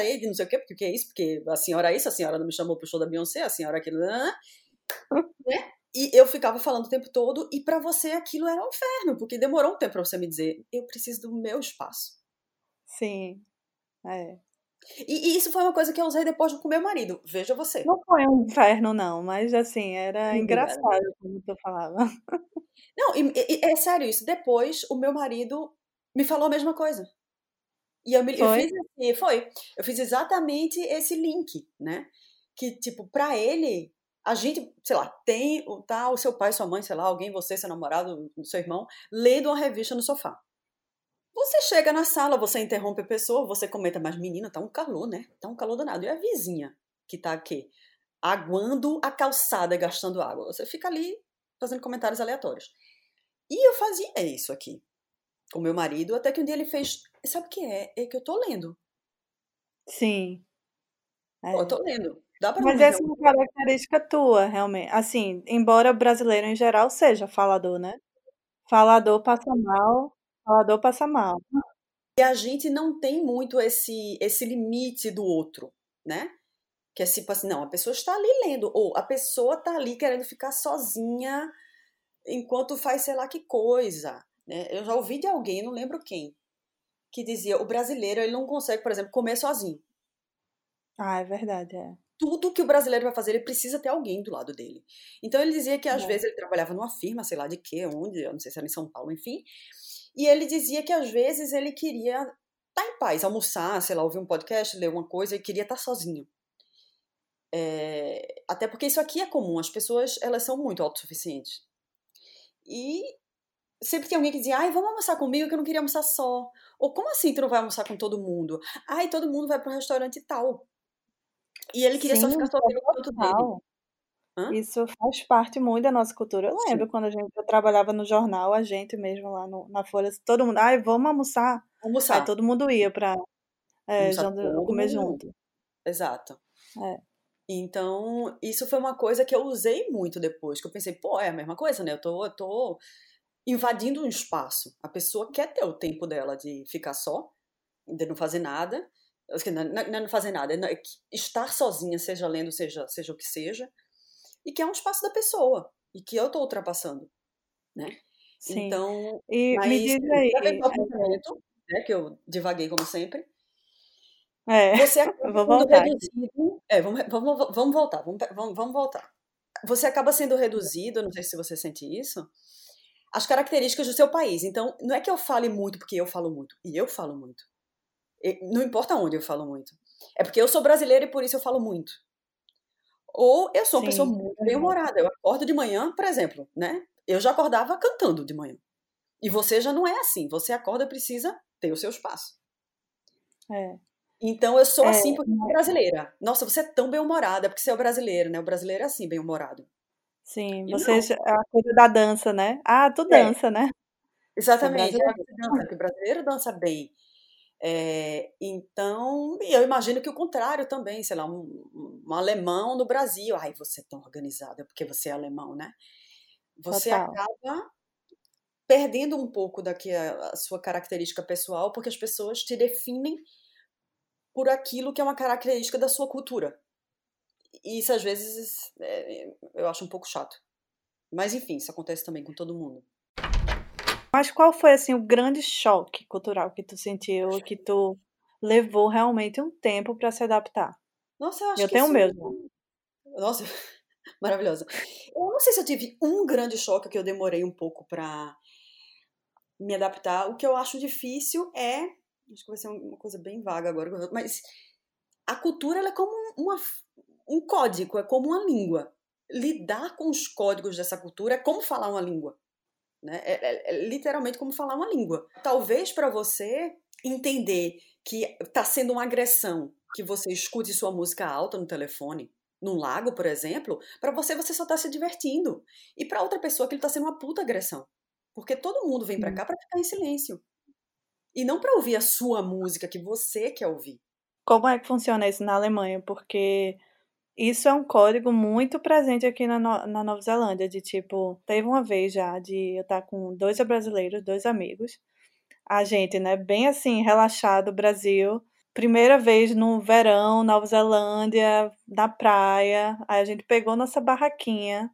[SPEAKER 2] E não sei o quê, porque é isso, porque a senhora é isso, a senhora não me chamou pro show da Beyoncé, a senhora aquilo. Né? E eu ficava falando o tempo todo, e pra você aquilo era um inferno, porque demorou um tempo pra você me dizer, eu preciso do meu espaço.
[SPEAKER 1] Sim, é.
[SPEAKER 2] E, e isso foi uma coisa que eu usei depois com meu marido. Veja você.
[SPEAKER 1] Não foi um inferno, não, mas assim, era engraçado como tu falava.
[SPEAKER 2] Não, e, e, é sério isso. Depois, o meu marido me falou a mesma coisa. E eu, me, eu
[SPEAKER 1] Foi?
[SPEAKER 2] fiz assim, foi. Eu fiz exatamente esse link, né? Que, tipo, pra ele, a gente, sei lá, tem tá, o seu pai, sua mãe, sei lá, alguém, você, seu namorado, seu irmão, lendo uma revista no sofá. Você chega na sala, você interrompe a pessoa, você comenta, mas menina, tá um calor, né? Tá um calor danado. E a vizinha que tá aqui, aguando a calçada e gastando água. Você fica ali fazendo comentários aleatórios. E eu fazia isso aqui com meu marido, até que um dia ele fez, sabe o que é? É que eu tô lendo.
[SPEAKER 1] Sim. É.
[SPEAKER 2] Pô, eu tô lendo. Dá pra
[SPEAKER 1] Mas essa é uma característica tua, realmente. Assim, embora brasileiro em geral seja falador, né? Falador passa mal, falador passa mal.
[SPEAKER 2] E a gente não tem muito esse, esse limite do outro, né? Que é tipo assim, não, a pessoa está ali lendo, ou a pessoa está ali querendo ficar sozinha enquanto faz sei lá que coisa. Né? Eu já ouvi de alguém, não lembro quem, que dizia o brasileiro ele não consegue, por exemplo, comer sozinho.
[SPEAKER 1] Ah, é verdade, é.
[SPEAKER 2] Tudo que o brasileiro vai fazer, ele precisa ter alguém do lado dele. Então ele dizia que às
[SPEAKER 1] É.
[SPEAKER 2] vezes ele trabalhava numa firma, sei lá de quê, onde, eu não sei se era em São Paulo, enfim. E ele dizia que às vezes ele queria estar em paz, almoçar, sei lá, ouvir um podcast, ler uma coisa e queria estar sozinho. É, até porque isso aqui é comum, as pessoas elas são muito autossuficientes. E sempre tem alguém que dizia, ai, vamos almoçar comigo que eu não queria almoçar só. Ou como assim tu não vai almoçar com todo mundo? Ai, todo mundo vai pro restaurante tal. E ele queria só
[SPEAKER 1] Sim,
[SPEAKER 2] ficar sozinho no canto dele. Hã?
[SPEAKER 1] Isso faz parte muito da nossa cultura. Eu
[SPEAKER 2] Sim.
[SPEAKER 1] lembro quando a gente, eu trabalhava no jornal, a gente mesmo lá no- na Folha, todo mundo, ai, vamos almoçar. Aí
[SPEAKER 2] Almoçar.
[SPEAKER 1] todo mundo ia pra é, comer junto.
[SPEAKER 2] Exato.
[SPEAKER 1] É.
[SPEAKER 2] Então, isso foi uma coisa que eu usei muito depois, que eu pensei, pô, é a mesma coisa, né? Eu tô, eu tô invadindo um espaço. A pessoa quer ter o tempo dela de ficar só, de não fazer nada. Não, não, não fazer nada, estar sozinha, seja lendo, seja, seja o que seja, e que é um espaço da pessoa, e que eu tô ultrapassando, né?
[SPEAKER 1] Sim.
[SPEAKER 2] Então,
[SPEAKER 1] E me
[SPEAKER 2] mas
[SPEAKER 1] diz aí,
[SPEAKER 2] pensamento, né, que eu divaguei como sempre,
[SPEAKER 1] é,
[SPEAKER 2] você acaba
[SPEAKER 1] voltar
[SPEAKER 2] reduzido. É, vamos, vamos, vamos voltar, vamos, vamos, voltar. Você acaba sendo reduzido, não sei se você sente isso, às características do seu país. Então, não é que eu fale muito porque eu falo muito, e eu falo muito. Não importa onde eu falo muito. É porque eu sou brasileira e por isso eu falo muito. Ou eu sou uma pessoa
[SPEAKER 1] Sim,
[SPEAKER 2] muito
[SPEAKER 1] verdade.
[SPEAKER 2] bem-humorada. Eu acordo de manhã, por exemplo, né? Eu já acordava cantando de manhã. E você já não é assim. Você acorda e precisa ter o seu espaço.
[SPEAKER 1] É.
[SPEAKER 2] Então eu sou
[SPEAKER 1] É,
[SPEAKER 2] assim porque sou brasileira. Nossa, você é tão bem-humorada porque você é brasileiro, né? O brasileiro é assim, bem-humorado.
[SPEAKER 1] Sim,
[SPEAKER 2] E
[SPEAKER 1] você
[SPEAKER 2] não.
[SPEAKER 1] já- a coisa da dança, né? Ah, tu
[SPEAKER 2] É,
[SPEAKER 1] dança, né? Você é
[SPEAKER 2] exatamente. Ah,
[SPEAKER 1] brasileiro.
[SPEAKER 2] você dança, porque o brasileiro dança bem. É, então, e eu imagino que o contrário também, sei lá, um, um alemão no Brasil. Ai, você é tão organizada porque você é alemão, né? Você
[SPEAKER 1] Total.
[SPEAKER 2] acaba perdendo um pouco daqui a, a sua característica pessoal porque as pessoas te definem por aquilo que é uma característica da sua cultura. E isso às vezes é, eu acho um pouco chato. Mas enfim, isso acontece também com todo mundo.
[SPEAKER 1] Mas qual foi assim o grande choque cultural que tu sentiu que tu levou realmente um tempo pra se adaptar?
[SPEAKER 2] Nossa, eu acho
[SPEAKER 1] Eu
[SPEAKER 2] que
[SPEAKER 1] tenho o
[SPEAKER 2] isso.
[SPEAKER 1] meu já.
[SPEAKER 2] Nossa, maravilhosa. Eu não sei se eu tive um grande choque que eu demorei um pouco pra me adaptar. O que eu acho difícil é. Acho que vai ser uma coisa bem vaga agora, mas a cultura é como uma, um código, é como uma língua. Lidar com os códigos dessa cultura é como falar uma língua. Né? É, é- é literalmente como falar uma língua. Talvez para você entender que está sendo uma agressão que você escute sua música alta no telefone, num lago, por exemplo, para você você só está se divertindo. E para outra pessoa aquilo está sendo uma puta agressão. Porque todo mundo vem para
[SPEAKER 1] Sim.
[SPEAKER 2] cá para ficar em silêncio. E não para ouvir a sua música que você quer ouvir.
[SPEAKER 1] Como é que funciona isso na Alemanha? Porque isso é um código muito presente aqui na, No- na Nova Zelândia, de tipo, teve uma vez já de eu estar com dois brasileiros, dois amigos, a gente, né, bem assim, relaxado, Brasil, primeira vez no verão, Nova Zelândia, na praia, aí a gente pegou nossa barraquinha,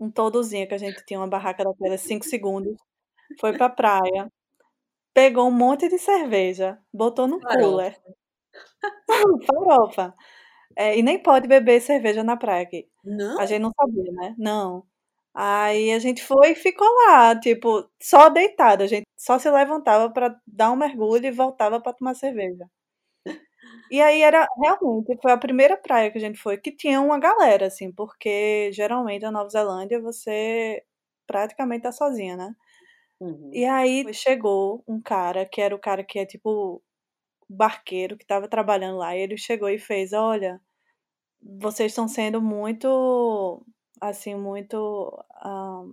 [SPEAKER 1] um toldozinho que a gente tinha uma barraca daquelas 5 segundos, foi pra praia, pegou um monte de cerveja, botou no
[SPEAKER 2] Farofa.
[SPEAKER 1] cooler, farofa. É, e nem pode beber cerveja na praia aqui. A
[SPEAKER 2] Não?
[SPEAKER 1] gente não sabia, né? Não. Aí a gente foi e ficou lá, tipo, só deitada. A gente só se levantava pra dar um mergulho e voltava pra tomar cerveja. E aí era realmente foi a primeira praia que a gente foi que tinha uma galera, assim, porque geralmente na Nova Zelândia você praticamente tá sozinha, né?
[SPEAKER 2] Uhum.
[SPEAKER 1] E aí chegou um cara que era o cara que é tipo barqueiro que estava trabalhando lá, e ele chegou e fez: Olha, vocês estão sendo muito, assim, muito. ah,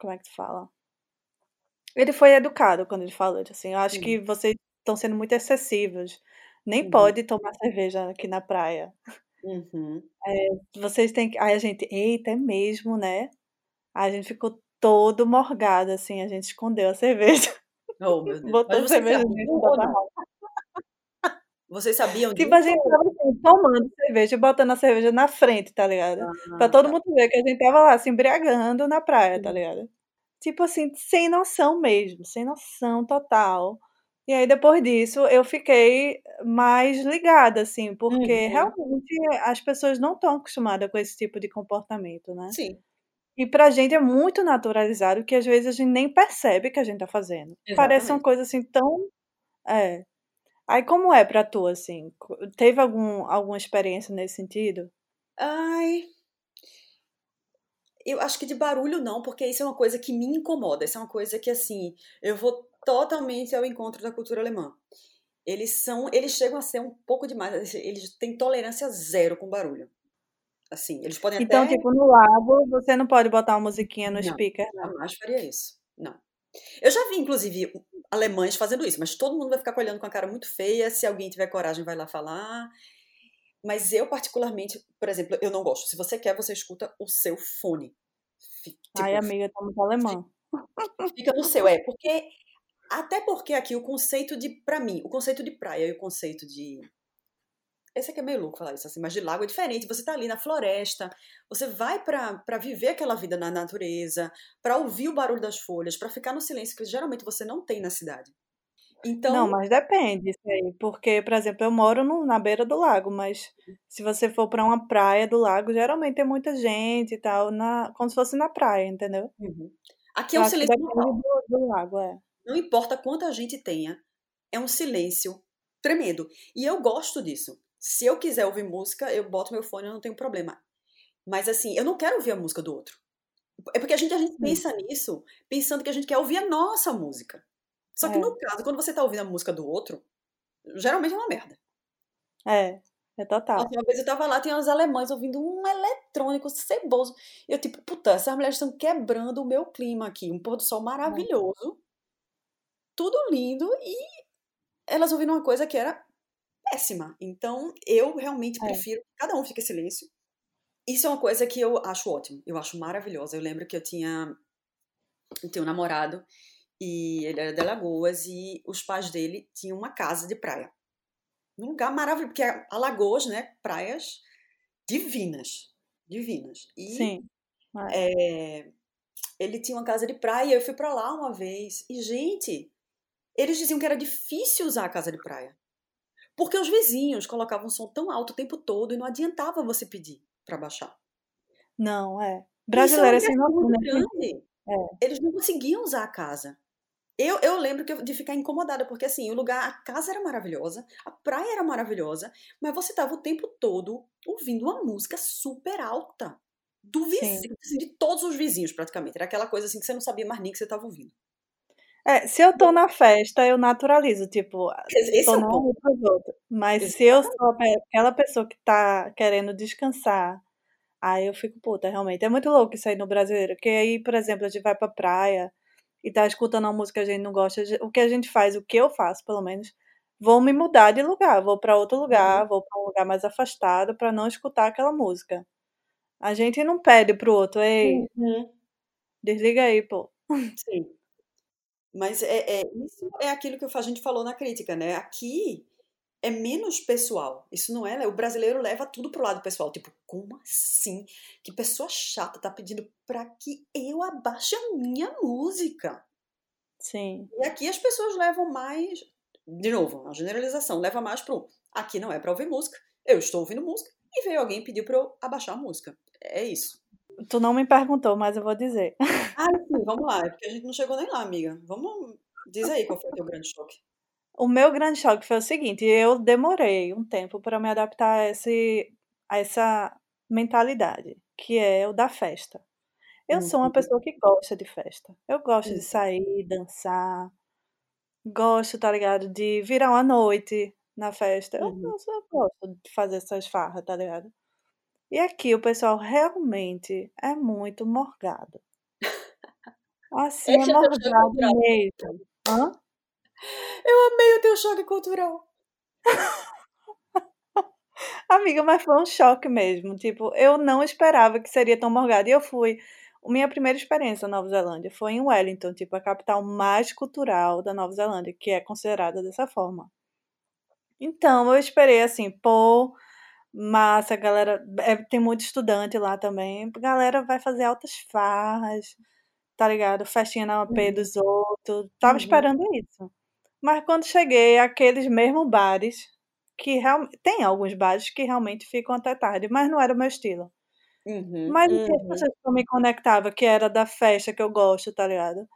[SPEAKER 1] como é que se fala? Ele foi educado quando ele falou, assim: Eu acho que
[SPEAKER 2] Uhum.
[SPEAKER 1] vocês estão sendo muito excessivos. Nem
[SPEAKER 2] Uhum.
[SPEAKER 1] pode tomar cerveja aqui na praia.
[SPEAKER 2] Uhum.
[SPEAKER 1] Vocês têm que. Aí a gente, eita, é mesmo, né? Aí a gente ficou todo morgado, assim, a gente escondeu a cerveja.
[SPEAKER 2] Oh, meu Deus.
[SPEAKER 1] Botou
[SPEAKER 2] Mas você
[SPEAKER 1] cerveja dentro da?
[SPEAKER 2] Vocês sabiam
[SPEAKER 1] Tipo, a
[SPEAKER 2] disso?
[SPEAKER 1] gente tava assim, tomando cerveja e botando a cerveja na frente, tá ligado? Pra
[SPEAKER 2] Ah,
[SPEAKER 1] todo
[SPEAKER 2] tá.
[SPEAKER 1] mundo ver que a gente tava lá se embriagando na praia, tá
[SPEAKER 2] Uhum.
[SPEAKER 1] ligado? Tipo assim, sem noção mesmo, sem noção total. E aí depois disso eu fiquei mais ligada, assim, porque
[SPEAKER 2] Uhum.
[SPEAKER 1] realmente as pessoas não estão acostumadas com esse tipo de comportamento, né?
[SPEAKER 2] Sim.
[SPEAKER 1] E pra gente é muito naturalizado que às vezes a gente nem percebe que a gente tá fazendo. Parece uma
[SPEAKER 2] Exatamente.
[SPEAKER 1] coisa assim tão. É. Aí como é pra tu, assim? Teve algum, alguma experiência nesse sentido?
[SPEAKER 2] Ai, eu acho que de barulho não, porque isso é uma coisa que me incomoda. Isso é uma coisa que, assim, eu vou totalmente ao encontro da cultura alemã. Eles são, eles chegam a ser um pouco demais, eles têm tolerância zero com barulho. Assim, eles podem
[SPEAKER 1] Então,
[SPEAKER 2] até.
[SPEAKER 1] tipo, no lago, você não pode botar uma musiquinha no
[SPEAKER 2] Não,
[SPEAKER 1] speaker, não.
[SPEAKER 2] jamais faria isso. Não. Eu já vi, inclusive, alemães fazendo isso, mas todo mundo vai ficar olhando com a cara muito feia. Se alguém tiver coragem, vai lá falar. Mas eu, particularmente, por exemplo, eu não gosto. Se você quer, você escuta o seu fone. Fi-
[SPEAKER 1] Ai,
[SPEAKER 2] Tipo,
[SPEAKER 1] amiga, tá muito alemã.
[SPEAKER 2] fica no seu. É, porque. Até porque aqui o conceito de. Pra mim, o conceito de praia e o conceito de. Esse aqui é meio louco falar isso assim, mas de lago é diferente. Você tá ali na floresta, você vai pra viver aquela vida na natureza, pra ouvir o barulho das folhas, pra ficar no silêncio que geralmente você não tem na cidade.
[SPEAKER 1] Não,
[SPEAKER 2] Então,
[SPEAKER 1] mas depende aí. Porque, por exemplo, eu moro no- na beira do lago, mas se você for pra uma praia do lago, geralmente tem muita gente e tal, na, como se fosse na praia, entendeu?
[SPEAKER 2] uhum. aqui é
[SPEAKER 1] Eu
[SPEAKER 2] um
[SPEAKER 1] que
[SPEAKER 2] silêncio
[SPEAKER 1] do, do lago, é.
[SPEAKER 2] Não importa quanta gente tenha, é um silêncio tremendo. E eu gosto disso. Se eu quiser ouvir música, eu boto meu fone, eu não tenho problema. Mas assim, eu não quero ouvir a música do outro. É porque a gente, a gente pensa nisso, pensando que a gente quer ouvir a nossa música. Só que
[SPEAKER 1] É,
[SPEAKER 2] no caso, quando você tá ouvindo a música do outro, geralmente é uma merda.
[SPEAKER 1] é, é total.
[SPEAKER 2] uma vez eu tava lá, tinha uns alemães ouvindo um eletrônico ceboso. E eu, tipo, puta, essas mulheres estão quebrando o meu clima aqui. Um pôr do sol
[SPEAKER 1] É.
[SPEAKER 2] maravilhoso, tudo lindo, e elas ouvindo uma coisa que era péssima. Então, eu realmente
[SPEAKER 1] É.
[SPEAKER 2] prefiro que cada um fique em silêncio. Isso é uma coisa que eu acho ótimo, eu acho maravilhosa. Eu lembro que eu tinha, eu tinha um namorado e ele era de Alagoas e os pais dele tinham uma casa de praia. Num lugar maravilhoso, porque Alagoas, né, praias divinas, divinas. E
[SPEAKER 1] Sim. É.
[SPEAKER 2] é, ele tinha uma casa de praia, eu fui pra lá uma vez e gente, eles diziam que era difícil usar a casa de praia. Porque os vizinhos colocavam um som tão alto o tempo todo e não adiantava você pedir pra baixar.
[SPEAKER 1] Não, é.
[SPEAKER 2] Isso é
[SPEAKER 1] Brasileiro é sem noção
[SPEAKER 2] grande.
[SPEAKER 1] É.
[SPEAKER 2] Eles não conseguiam usar a casa. Eu, eu lembro que eu, de ficar incomodada, porque assim, o lugar, a casa era maravilhosa, a praia era maravilhosa, mas você tava o tempo todo ouvindo uma música super alta. Do
[SPEAKER 1] Sim.
[SPEAKER 2] vizinho, assim, de todos os vizinhos, praticamente. Era aquela coisa assim que você não sabia mais nem que você tava ouvindo.
[SPEAKER 1] É, se eu tô na festa, eu naturalizo, tipo,
[SPEAKER 2] Esse
[SPEAKER 1] tô
[SPEAKER 2] é o
[SPEAKER 1] nem
[SPEAKER 2] ponto.
[SPEAKER 1] aí pros outros. Mas se eu sou aquela pessoa que tá querendo descansar, aí eu fico puta, realmente. É muito louco isso aí no brasileiro. Porque aí, por exemplo, a gente vai pra praia e tá escutando uma música que a gente não gosta, o que a gente faz, o que eu faço, pelo menos, vou me mudar de lugar, vou pra outro
[SPEAKER 2] Uhum.
[SPEAKER 1] lugar, vou pra um lugar mais afastado pra não escutar aquela música. A gente não pede pro outro, ei,
[SPEAKER 2] Uhum.
[SPEAKER 1] desliga aí, pô.
[SPEAKER 2] Sim. Mas é, é, isso é aquilo que a gente falou na crítica, né? Aqui é menos pessoal. Isso não é, né? O brasileiro leva tudo pro lado pessoal. Tipo, como assim? Que pessoa chata tá pedindo pra que eu abaixe a minha música?
[SPEAKER 1] Sim.
[SPEAKER 2] E aqui as pessoas levam mais. De novo, a generalização leva mais pro. Aqui não é pra ouvir música. Eu estou ouvindo música e veio alguém pediu pra eu abaixar a música. É isso.
[SPEAKER 1] Tu não me perguntou, mas eu vou dizer.
[SPEAKER 2] Ah, sim, vamos lá. É porque a gente não chegou nem lá, amiga. Vamos. Diz aí qual foi o teu grande choque.
[SPEAKER 1] O meu grande choque foi o seguinte, eu demorei um tempo para me adaptar a, esse, a essa mentalidade, que é o da festa. Eu sou uma
[SPEAKER 2] Uhum.
[SPEAKER 1] pessoa que gosta de festa. Eu gosto de sair, dançar. Gosto, tá ligado? De virar uma noite na festa. Eu,
[SPEAKER 2] Uhum.
[SPEAKER 1] eu gosto de fazer essas farras, tá ligado? E aqui o pessoal realmente é muito morgado. Assim, é
[SPEAKER 2] é
[SPEAKER 1] morgado mesmo. Hã?
[SPEAKER 2] Eu amei o teu choque cultural.
[SPEAKER 1] Amiga, mas foi um choque mesmo. Tipo, eu não esperava que seria tão morgado. E eu fui minha primeira experiência na Nova Zelândia foi em Wellington, tipo, a capital mais cultural da Nova Zelândia, que é considerada dessa forma. Então, eu esperei assim, pô, massa, galera. É, tem muito estudante lá também. A galera vai fazer altas farras, tá ligado? Festinha na AP
[SPEAKER 2] Uhum.
[SPEAKER 1] dos outros. Tava
[SPEAKER 2] Uhum.
[SPEAKER 1] esperando isso. Mas quando cheguei, aqueles mesmos bares, que realmente. Tem alguns bares que realmente ficam até tarde, mas não era o meu estilo.
[SPEAKER 2] Uhum.
[SPEAKER 1] Mas assim, as
[SPEAKER 2] Uhum.
[SPEAKER 1] pessoas que eu me conectava, que era da festa que eu gosto, tá ligado?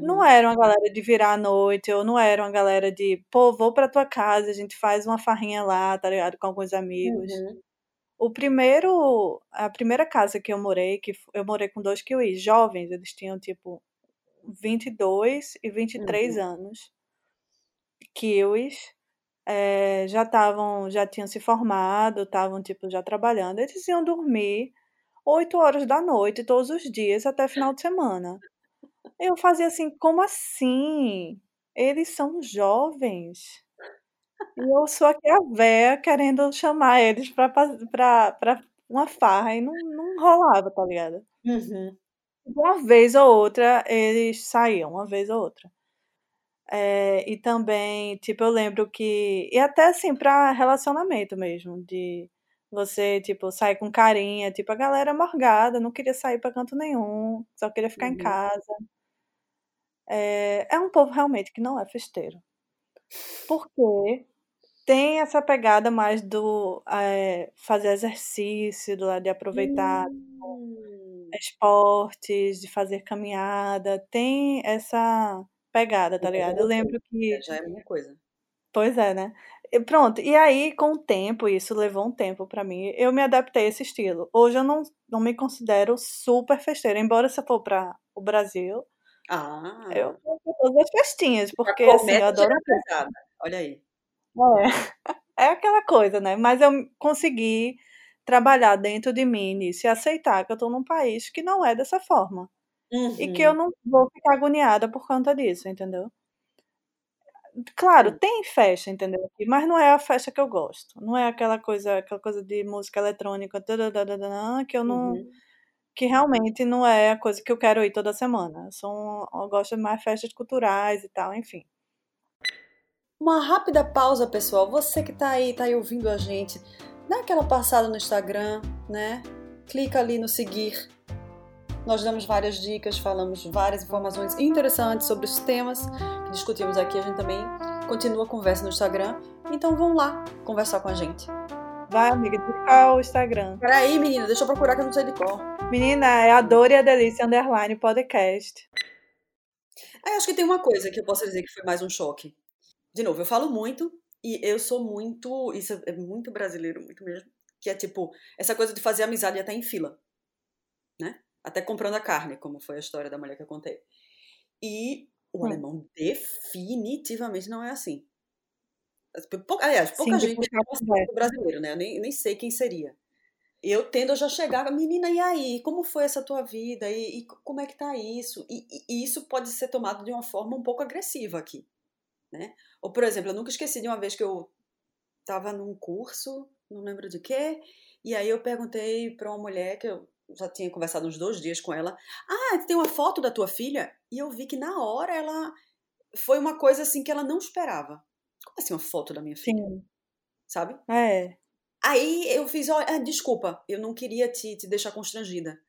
[SPEAKER 1] Não
[SPEAKER 2] Uhum.
[SPEAKER 1] era uma galera de virar à noite, ou não era uma galera de, pô, vou pra tua casa, a gente faz uma farrinha lá, tá ligado? Com alguns amigos.
[SPEAKER 2] Uhum.
[SPEAKER 1] O primeiro, a primeira casa que eu morei, que eu morei com dois kiwis jovens, eles tinham tipo 22 e 23
[SPEAKER 2] Uhum.
[SPEAKER 1] anos. Kiwis, eh, já estavam, já tinham se formado, estavam tipo já trabalhando. Eles iam dormir 8 horas da noite todos os dias até final de semana. Eu fazia assim, como assim? Eles são jovens. E eu sou aqui a véia querendo chamar eles pra, pra, pra uma farra e não, não rolava, tá ligado?
[SPEAKER 2] Uhum.
[SPEAKER 1] Uma vez ou outra eles saíam, uma vez ou outra. É, e também, tipo, eu lembro que. E até assim, pra relacionamento mesmo, de você, tipo, sair com carinha, tipo, a galera morgada, não queria sair pra canto nenhum, só queria ficar em
[SPEAKER 2] Uhum.
[SPEAKER 1] casa. É, é um povo realmente que não é festeiro. Porque tem essa pegada mais do é, fazer exercício, do lado de aproveitar
[SPEAKER 2] Hum.
[SPEAKER 1] esportes, de fazer caminhada, tem essa pegada, tá
[SPEAKER 2] Então,
[SPEAKER 1] ligado? Eu lembro que,
[SPEAKER 2] é, já é uma coisa.
[SPEAKER 1] pois é, né? Pronto, e aí com o tempo, isso levou um tempo pra mim, eu me adaptei a esse estilo. Hoje eu não, não me considero super festeira, embora se eu for pra o Brasil,
[SPEAKER 2] Ah,
[SPEAKER 1] eu todas as festinhas,
[SPEAKER 2] a
[SPEAKER 1] porque assim, eu adoro
[SPEAKER 2] atrasada. Olha aí.
[SPEAKER 1] É, é aquela coisa, né? Mas eu consegui trabalhar dentro de mim nisso e aceitar que eu tô num país que não é dessa forma. E que eu
[SPEAKER 2] Uhum.
[SPEAKER 1] não vou ficar agoniada por conta disso, entendeu? Claro,
[SPEAKER 2] Sim.
[SPEAKER 1] tem festa, entendeu? Mas não é a festa que eu gosto. Não é aquela coisa, aquela coisa de música eletrônica, que eu não,
[SPEAKER 2] Uhum.
[SPEAKER 1] que realmente não é a coisa que eu quero ir toda semana. Eu, sou eu gosto de mais festas culturais e tal, enfim.
[SPEAKER 2] Uma rápida pausa, pessoal. Você que tá aí, tá aí ouvindo a gente, dá aquela passada no Instagram, né? Clica ali no seguir. Nós damos várias dicas, falamos várias informações interessantes sobre os temas que discutimos aqui. A gente também continua a conversa no Instagram. Então vão lá conversar com a gente.
[SPEAKER 1] Vai, amiga, buscar o Instagram.
[SPEAKER 2] Peraí, menina, deixa eu procurar que eu não sei de cor.
[SPEAKER 1] Menina, é a Dor e a Delícia Underline Podcast.
[SPEAKER 2] Aí acho que tem uma coisa que eu posso dizer que foi mais um choque. De novo, eu falo muito e eu sou muito. Isso é muito brasileiro, muito mesmo. Que é tipo, essa coisa de fazer amizade até em fila. Né? Até comprando a carne, como foi a história da mulher que eu contei. E o
[SPEAKER 1] Hum.
[SPEAKER 2] alemão definitivamente não é assim. Pou- Aliás, pouca
[SPEAKER 1] Sim,
[SPEAKER 2] gente é do brasileiro, né? Eu nem, nem sei quem seria. Eu tendo a já chegar, menina, e aí? Como foi essa tua vida? E, e como é que tá isso? E, e- isso pode ser tomado de uma forma um pouco agressiva aqui, né? Ou, por exemplo, eu nunca esqueci de uma vez que eu tava num curso, não lembro de quê, e aí eu perguntei pra uma mulher que eu já tinha conversado uns dois dias com ela, ah, tem uma foto da tua filha? E eu vi que na hora ela foi uma coisa assim que ela não esperava. Como assim uma foto da minha filha?
[SPEAKER 1] Sim,
[SPEAKER 2] Sabe?
[SPEAKER 1] é.
[SPEAKER 2] Aí eu fiz, olha, ah, desculpa, eu não queria te, te deixar constrangida.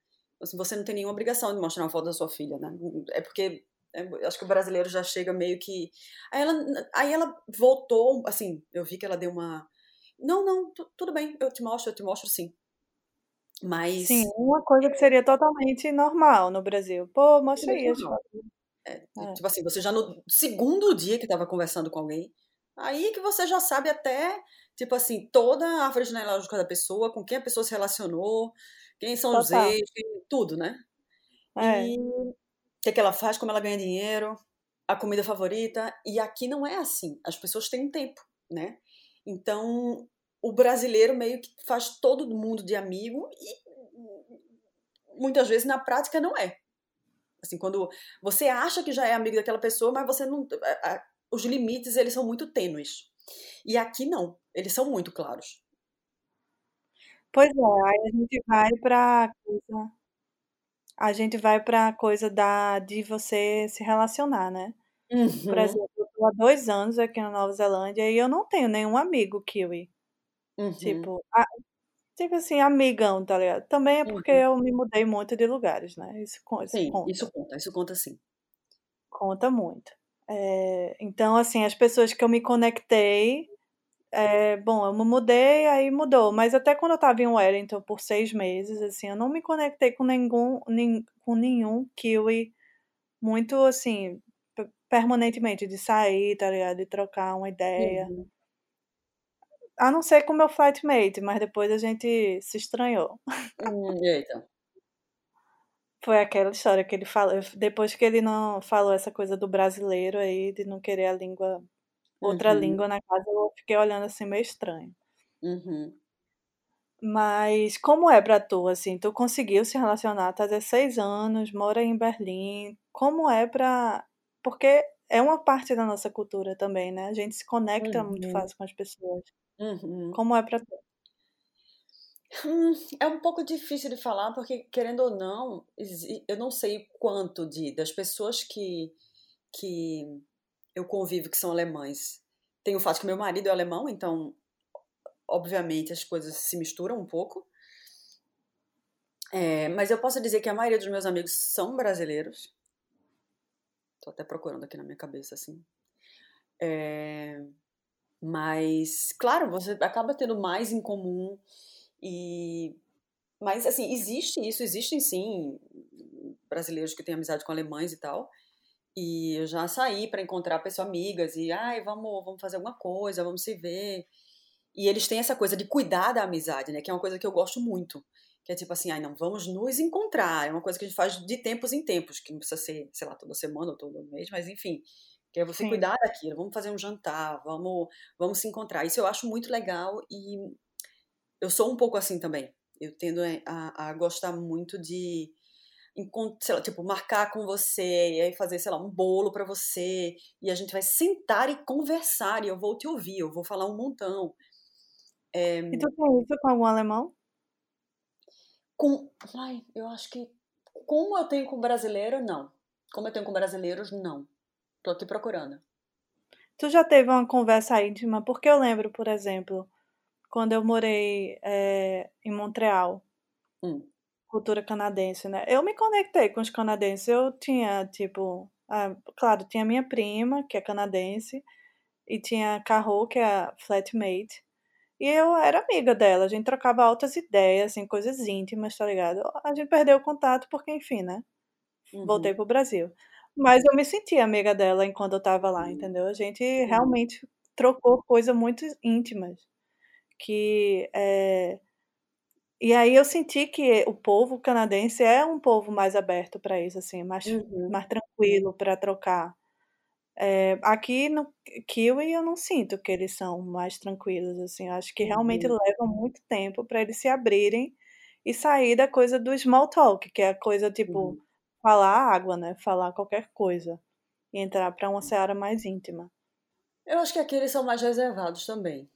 [SPEAKER 2] Assim, você não tem nenhuma obrigação de mostrar uma foto da sua filha, né? É porque é, acho que o brasileiro já chega meio que. Aí ela, aí ela voltou, assim, eu vi que ela deu uma. Não, não, tu- tudo bem, eu te mostro, eu te mostro sim. Mas.
[SPEAKER 1] Sim, uma coisa que seria totalmente normal no Brasil. Pô, mostra aí as
[SPEAKER 2] normal.
[SPEAKER 1] fotos.
[SPEAKER 2] É,
[SPEAKER 1] É.
[SPEAKER 2] Tipo assim, você já no segundo dia que tava conversando com alguém, aí que você já sabe até, tipo assim, toda a árvore genealógica da pessoa, com quem a pessoa se relacionou, quem são os
[SPEAKER 1] Total.
[SPEAKER 2] ex, quem- tudo, né?
[SPEAKER 1] É.
[SPEAKER 2] E o que, é que ela faz, como ela ganha dinheiro, a comida favorita. E aqui não é assim. As pessoas têm um tempo, né? Então, o brasileiro meio que faz todo mundo de amigo e muitas vezes na prática não é. Assim, quando você acha que já é amigo daquela pessoa, mas você não. a- a- Os limites, eles são muito tênues. E aqui não. Eles são muito claros.
[SPEAKER 1] Pois é, aí a gente vai pra coisa a gente vai pra coisa da de você se relacionar, né. Por
[SPEAKER 2] Uhum.
[SPEAKER 1] exemplo, eu tô há 2 anos aqui na Nova Zelândia e eu não tenho nenhum amigo kiwi.
[SPEAKER 2] Uhum.
[SPEAKER 1] Tipo, a tipo assim, amigão, tá ligado. Também é porque
[SPEAKER 2] Uhum.
[SPEAKER 1] eu me mudei muito de lugares, né, isso isso
[SPEAKER 2] Sim, isso
[SPEAKER 1] conta.
[SPEAKER 2] conta, isso conta sim.
[SPEAKER 1] Conta muito. Eh, então, assim, as pessoas que eu me conectei, eh, bom, eu me mudei, aí mudou, mas até quando eu estava em Wellington por 6 meses, assim, eu não me conectei com nenhum nen com nenhum kiwi muito, assim, pe permanentemente, de sair, tá ligado, de trocar uma ideia.
[SPEAKER 2] Uhum.
[SPEAKER 1] A não ser com o meu flatmate, mas depois a gente se estranhou.
[SPEAKER 2] Hum, eita.
[SPEAKER 1] Foi aquela história que ele falou depois que ele não falou essa coisa do brasileiro aí, de não querer a língua outra
[SPEAKER 2] Uhum.
[SPEAKER 1] língua na casa, eu fiquei olhando assim meio estranho.
[SPEAKER 2] Uhum.
[SPEAKER 1] Mas como é pra tu, assim, tu conseguiu se relacionar, tá 16 anos, mora em Berlim, como é pra porque é uma parte da nossa cultura também, né, a gente se conecta muito
[SPEAKER 2] Uhum.
[SPEAKER 1] fácil com as pessoas.
[SPEAKER 2] Uhum.
[SPEAKER 1] Como é pra tu?
[SPEAKER 2] Hum, é um pouco difícil de falar, porque querendo ou não, eu não sei quanto de das pessoas que que eu convivo que são alemães, tem o fato que meu marido é alemão, então, obviamente as coisas se misturam um pouco. Eh, mas eu posso dizer que a maioria dos meus amigos são brasileiros. Tô até procurando aqui na minha cabeça, assim. Eh, mas, claro, você acaba tendo mais em comum e mas, assim, existe isso, existem sim brasileiros que têm amizade com alemães e tal, e eu já saí pra encontrar pessoa amigas e: "Ai, vamos vamos fazer alguma coisa, vamos se ver". E eles têm essa coisa de cuidar da amizade, né, que é uma coisa que eu gosto muito, que é tipo assim: "Ai, não, vamos nos encontrar", é uma coisa que a gente faz de tempos em tempos, que não precisa ser, sei lá, toda semana ou todo mês, mas enfim, que é você
[SPEAKER 1] Sim.
[SPEAKER 2] cuidar daquilo, "Vamos fazer um jantar, vamos vamos se encontrar", isso eu acho muito legal e eu sou um pouco assim também, eu tendo, a a gostar muito de lá, tipo, marcar com você e aí fazer, sei lá, um bolo pra você, e a gente vai sentar e conversar e eu vou te ouvir, eu vou falar um montão.
[SPEAKER 1] E
[SPEAKER 2] Eh
[SPEAKER 1] tu tem isso com algum alemão?
[SPEAKER 2] Com ai, eu acho que como eu tenho com brasileiro, não. Como eu tenho com brasileiros, não. Tô aqui procurando.
[SPEAKER 1] Tu já teve uma conversa íntima? Porque eu lembro, por exemplo, quando eu morei, eh, em Montreal
[SPEAKER 2] Hum.
[SPEAKER 1] cultura canadense, né, eu me conectei com os canadenses, eu tinha, tipo, ah, claro, tinha minha prima, que é canadense, e tinha a Carol, que é a flatmate, e eu era amiga dela, a gente trocava altas ideias, assim, coisas íntimas, tá ligado. A gente perdeu o contato porque, enfim, né, voltei
[SPEAKER 2] Uhum.
[SPEAKER 1] para o Brasil. Mas eu me senti amiga dela enquanto eu estava lá,
[SPEAKER 2] Hum.
[SPEAKER 1] entendeu. A gente
[SPEAKER 2] Uhum.
[SPEAKER 1] realmente trocou coisa muito íntimas, que, eh e aí eu senti que o povo canadense é um povo mais aberto pra isso, assim, mais
[SPEAKER 2] Uhum.
[SPEAKER 1] mais tranquilo pra trocar. Eh, aqui no kiwi eu não sinto que eles são mais tranquilos, assim, eu acho que realmente
[SPEAKER 2] Uhum.
[SPEAKER 1] leva muito tempo pra eles se abrirem e sair da coisa do small talk, que é a coisa, tipo,
[SPEAKER 2] Uhum.
[SPEAKER 1] Falar água, né, falar qualquer coisa, e entrar pra uma seara mais íntima.
[SPEAKER 2] Eu acho que aqui eles são mais reservados também.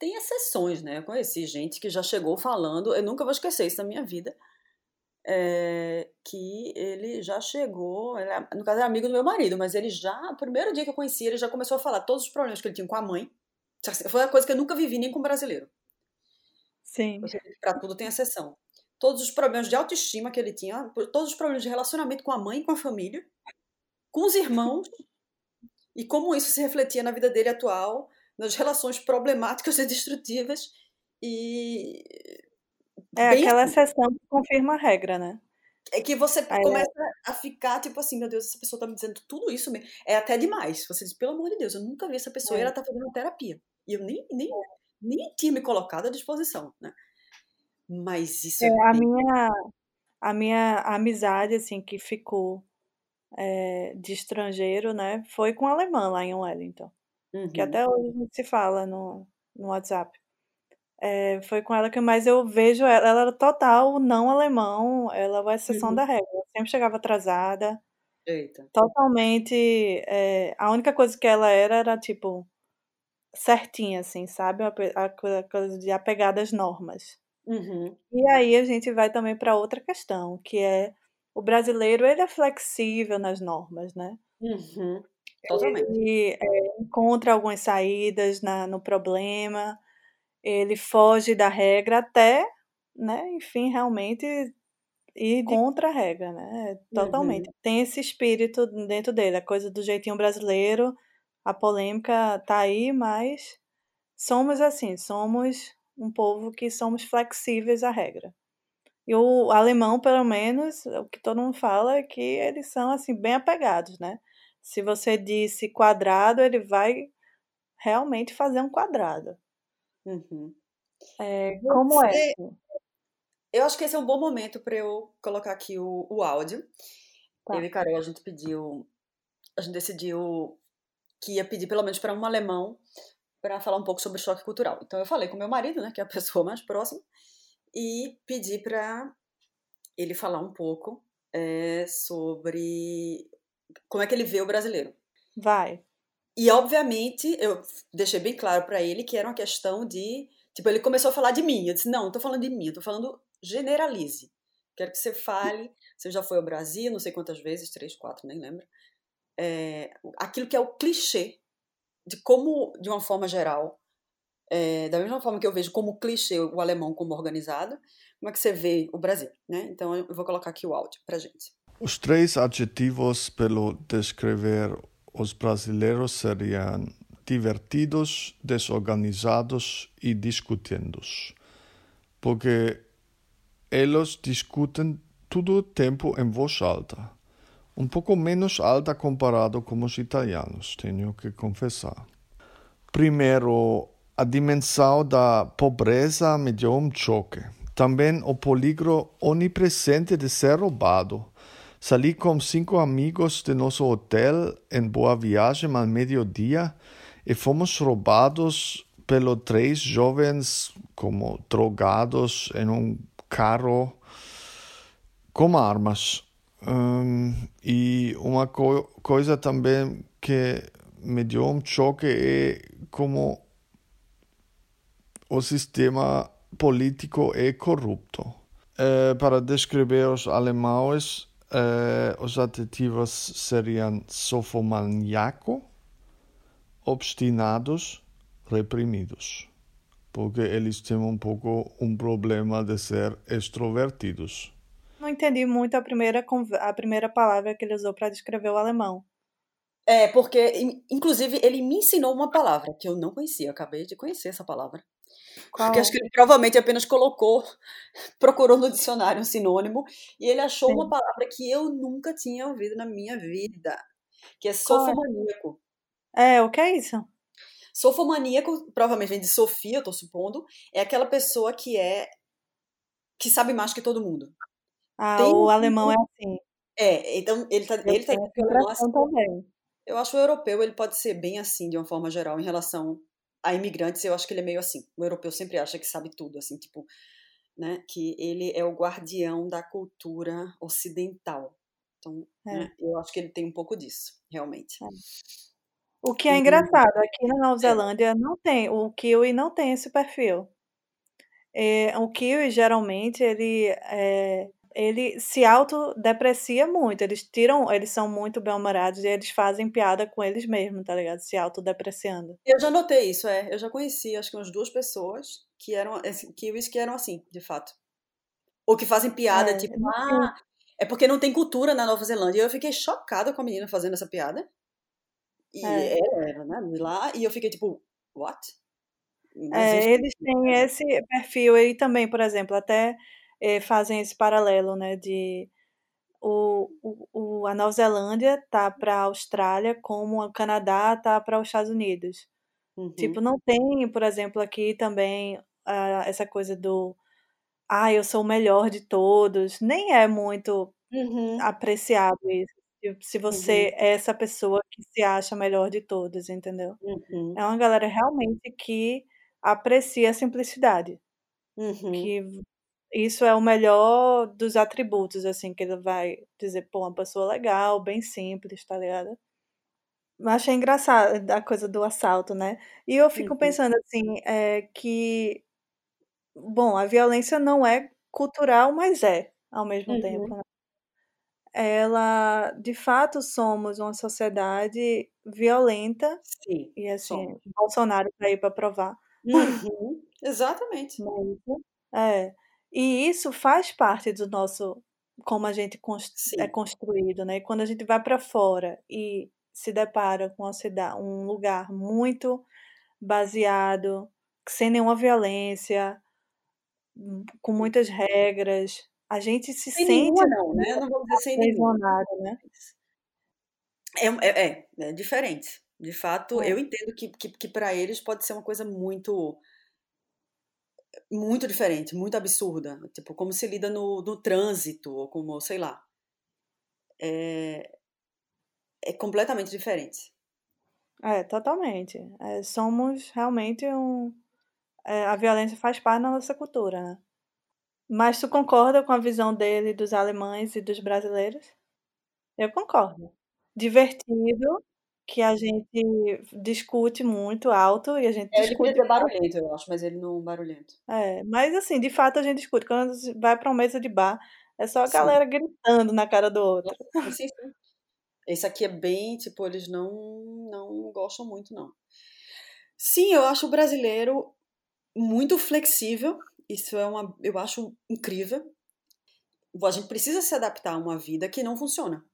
[SPEAKER 2] Tem exceções, né, eu conheci gente que já chegou falando eu nunca vou esquecer isso na minha vida, eh, que ele já chegou ele é no caso é amigo do meu marido, mas ele já o primeiro dia que eu conheci ele já começou a falar todos os problemas que ele tinha com a mãe, foi uma coisa que eu nunca vivi nem com brasileiro.
[SPEAKER 1] Sim.
[SPEAKER 2] Pra tudo tem exceção. Todos os problemas de autoestima que ele tinha, todos os problemas de relacionamento com a mãe e com a família, com os irmãos, e como isso se refletia na vida dele atual, nas relações problemáticas e destrutivas, e
[SPEAKER 1] É
[SPEAKER 2] bem
[SPEAKER 1] aquela
[SPEAKER 2] assim.
[SPEAKER 1] exceção que confirma a regra, né.
[SPEAKER 2] É que você
[SPEAKER 1] Aí
[SPEAKER 2] começa
[SPEAKER 1] é
[SPEAKER 2] a ficar, tipo assim: "Meu Deus, essa pessoa tá me dizendo tudo isso me" é até demais, você diz: "Pelo amor de Deus, eu nunca vi essa pessoa e ela
[SPEAKER 1] É.
[SPEAKER 2] tá fazendo terapia", e eu nem nem
[SPEAKER 1] É.
[SPEAKER 2] nem tinha me colocado à disposição, né. Mas isso
[SPEAKER 1] É,
[SPEAKER 2] é
[SPEAKER 1] a
[SPEAKER 2] bem
[SPEAKER 1] minha a minha amizade, assim, que ficou, eh, de estrangeiro, né, foi com alemã lá em Wellington, que
[SPEAKER 2] Uhum.
[SPEAKER 1] até hoje a gente se fala no no WhatsApp. Eh, foi com ela que mas eu vejo ela ela era total não alemão, ela é a exceção
[SPEAKER 2] Uhum.
[SPEAKER 1] da regra, sempre chegava atrasada,
[SPEAKER 2] Eita.
[SPEAKER 1] totalmente, eh, a única coisa que ela era, era tipo, certinha, assim, sabe, a coi a coisa de apegada às normas.
[SPEAKER 2] Uhum.
[SPEAKER 1] E aí a gente vai também para outra questão, que é o brasileiro ele é flexível nas normas, né?
[SPEAKER 2] Uhum. Totalmente.
[SPEAKER 1] Ele é, encontra algumas saídas na, no problema, ele foge da regra até, né, enfim, realmente ir contra a regra, né? Totalmente.
[SPEAKER 2] Uhum.
[SPEAKER 1] Tem esse espírito dentro dele, a coisa do jeitinho brasileiro, a polêmica tá aí, mas somos assim, somos um povo que somos flexíveis à regra. E o alemão, pelo menos, o que todo mundo fala é que eles são assim bem apegados, né? Se você disse quadrado, ele vai realmente fazer um quadrado.
[SPEAKER 2] Uhum.
[SPEAKER 1] É, como é?
[SPEAKER 2] Você... é? Eu acho que esse é um bom momento para eu colocar aqui o, o áudio. Tá. Eu e Carol, a gente pediu. A gente decidiu que ia pedir pelo menos para um alemão para falar um pouco sobre choque cultural. Então eu falei com meu marido, né, que é a pessoa mais próxima, e pedi para ele falar um pouco é, sobre como é que ele vê o brasileiro.
[SPEAKER 1] Vai.
[SPEAKER 2] E obviamente eu deixei bem claro para ele que era uma questão de, tipo, ele começou a falar de mim. Eu disse: "Não, não tô falando de mim, eu tô falando generalize. Quero que você fale, você já foi ao Brasil, não sei quantas vezes, três, quatro, nem lembro. É, aquilo que é o clichê de como, de uma forma geral, é, da mesma forma que eu vejo como clichê o alemão como organizado, como é que você vê o Brasil, né? Então eu vou colocar aqui o áudio para gente.
[SPEAKER 3] Os três adjetivos pelo descrever os brasileiros seriam divertidos, desorganizados e discutindo-os. Porque eles discutem todo o tempo em voz alta um pouco menos alta comparado com os italianos, tenho que confessar. Primeiro, a dimensão da pobreza me deu um choque. Também o peligro onipresente de ser roubado. Sali com cinco amigos de nosso hotel em Boa Viagem ao meio-dia e fomos roubados pelos três jovens como drogados em um carro com armas. Um, e uma co coisa também que me deu um choque é como o sistema político é corrupto. Uh, para descrever os alemães, uh, os adjetivos seriam sofomaníaco, obstinados, reprimidos. Porque eles têm um pouco um problema de ser extrovertidos
[SPEAKER 1] não entendi muito a primeira, a primeira palavra que ele usou para descrever o alemão.
[SPEAKER 2] É, porque, inclusive, ele me ensinou uma palavra que eu não conhecia, eu acabei de conhecer essa palavra. Qual? Porque acho que ele provavelmente apenas colocou, procurou no dicionário um sinônimo, e ele achou Sim. uma palavra que eu nunca tinha ouvido na minha vida, que é, é? sofomaníaco.
[SPEAKER 1] É, o que é isso?
[SPEAKER 2] Sofomaníaco, provavelmente vem de Sofia, eu tô supondo, é aquela pessoa que é que sabe mais que todo mundo.
[SPEAKER 1] Ah, Tem o alemão é assim.
[SPEAKER 2] É, então ele tá, ele tá
[SPEAKER 1] assim, também.
[SPEAKER 2] Eu acho o europeu ele pode ser bem assim de uma forma geral em relação a imigrantes. Eu acho que ele é meio assim. O europeu sempre acha que sabe tudo, assim, tipo, né? Que ele é o guardião da cultura ocidental. Então, é. né, eu acho que ele tem um pouco disso, realmente. É.
[SPEAKER 1] O que é engraçado, aqui na Nova é. Zelândia não tem, o Kiwi não tem esse perfil. É, o Kiwi geralmente ele é, ele se autodeprecia muito. Eles tiram, eles são muito bem-humorados e eles fazem piada com eles mesmos, tá ligado? Se autodepreciando.
[SPEAKER 2] Eu já notei isso, é. Eu já conheci, acho que umas duas pessoas que eram assim, kiwis que eram assim, de fato. Ou que fazem piada, é, tipo, ah, é porque não tem cultura na Nova Zelândia. E eu fiquei chocada com a menina fazendo essa piada. E é. era, né, lá, e eu fiquei tipo, what?
[SPEAKER 1] é, eles têm esse perfil aí também, por exemplo, até eh, fazem esse paralelo, né, de o, o, a Nova Zelândia tá para a Austrália como o Canadá tá para os Estados Unidos. Tipo, uhum. Tipo, não tem, por exemplo, aqui também uh, essa coisa do ah, eu sou o melhor de todos. Nem é muito uhum. apreciado isso. Se você uhum. é essa pessoa que se acha melhor de todos, entendeu?
[SPEAKER 2] Uhum.
[SPEAKER 1] É uma galera realmente que aprecia a simplicidade.
[SPEAKER 2] Uhum.
[SPEAKER 1] Que isso é o melhor dos atributos, assim, que ele vai dizer, pô, uma pessoa legal, bem simples, tá ligado? Mas achei engraçado a coisa do assalto, né? E eu fico uhum. pensando, assim, é, que bom, a violência não é cultural, mas é ao mesmo
[SPEAKER 2] Uhum.
[SPEAKER 1] tempo, né. Ela de fato somos uma sociedade violenta
[SPEAKER 2] Sim,
[SPEAKER 1] e, assim,
[SPEAKER 2] somos.
[SPEAKER 1] Bolsonaro tá aí pra provar.
[SPEAKER 2] Uhum, exatamente.
[SPEAKER 1] É. E isso faz parte do nosso como a gente é construído, né. E quando a gente vai pra fora e se depara com uma cida um lugar muito baseado, sem nenhuma violência, hum, com muitas regras, a gente se
[SPEAKER 2] Sem
[SPEAKER 1] sente
[SPEAKER 2] nenhuma não, né, não vamos dizer sem nenhuma.
[SPEAKER 1] né.
[SPEAKER 2] É é é, é diferente. De fato,
[SPEAKER 1] É.
[SPEAKER 2] eu entendo que que que pra eles pode ser uma coisa muito muito diferente, muito absurda, tipo, como se lida no no trânsito ou como, sei lá. É é completamente diferente.
[SPEAKER 1] É, totalmente. Eh, somos realmente um eh, a violência faz parte da nossa cultura, né. Mas tu concorda com a visão dele dos alemães e dos brasileiros? Eu concordo. Divertido, que a gente discute muito alto e a gente
[SPEAKER 2] É, ele
[SPEAKER 1] discute
[SPEAKER 2] ser barulhento, eu acho, mas ele não barulhento.
[SPEAKER 1] É, mas assim, de fato a gente discute, quando vai pra uma mesa de bar, é só a
[SPEAKER 2] Sim.
[SPEAKER 1] galera gritando na cara do outro.
[SPEAKER 2] Sim, sim. Esse aqui é bem, tipo, eles não não gostam muito não. Sim, eu acho o brasileiro muito flexível, isso é uma eu acho incrível. A gente precisa se adaptar a uma vida que não funciona.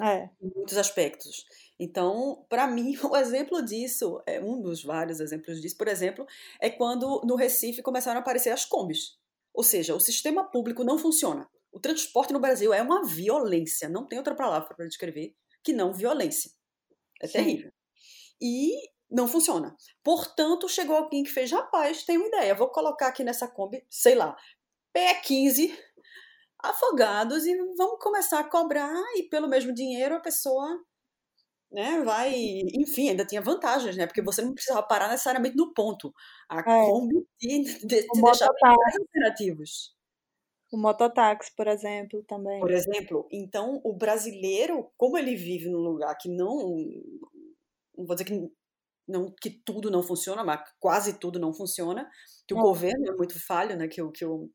[SPEAKER 1] É.
[SPEAKER 2] Em muitos aspectos. Então, pra mim, o exemplo disso, é um dos vários exemplos disso, por exemplo, é quando no Recife começaram a aparecer as combis. Ou seja, o sistema público não funciona. O transporte no Brasil é uma violência, não tem outra palavra pra descrever que não violência. É
[SPEAKER 1] Sim.
[SPEAKER 2] terrível. E não funciona. Portanto, chegou alguém que fez: "Rapaz, tenho uma ideia, vou colocar aqui nessa Kombi, sei lá, PE15 afogados e vamos começar a cobrar e pelo mesmo dinheiro a pessoa, né, vai" enfim, ainda tinha vantagens, né, porque você não precisava parar necessariamente no ponto. A
[SPEAKER 1] É.
[SPEAKER 2] Kombi te te deixava alternativos.
[SPEAKER 1] O mototáxi, por exemplo, também.
[SPEAKER 2] Por exemplo, então o brasileiro, como ele vive num lugar que não não vou dizer que não que tudo não funciona, mas quase tudo não funciona, que o
[SPEAKER 1] É.
[SPEAKER 2] governo é muito falho, né, que o que o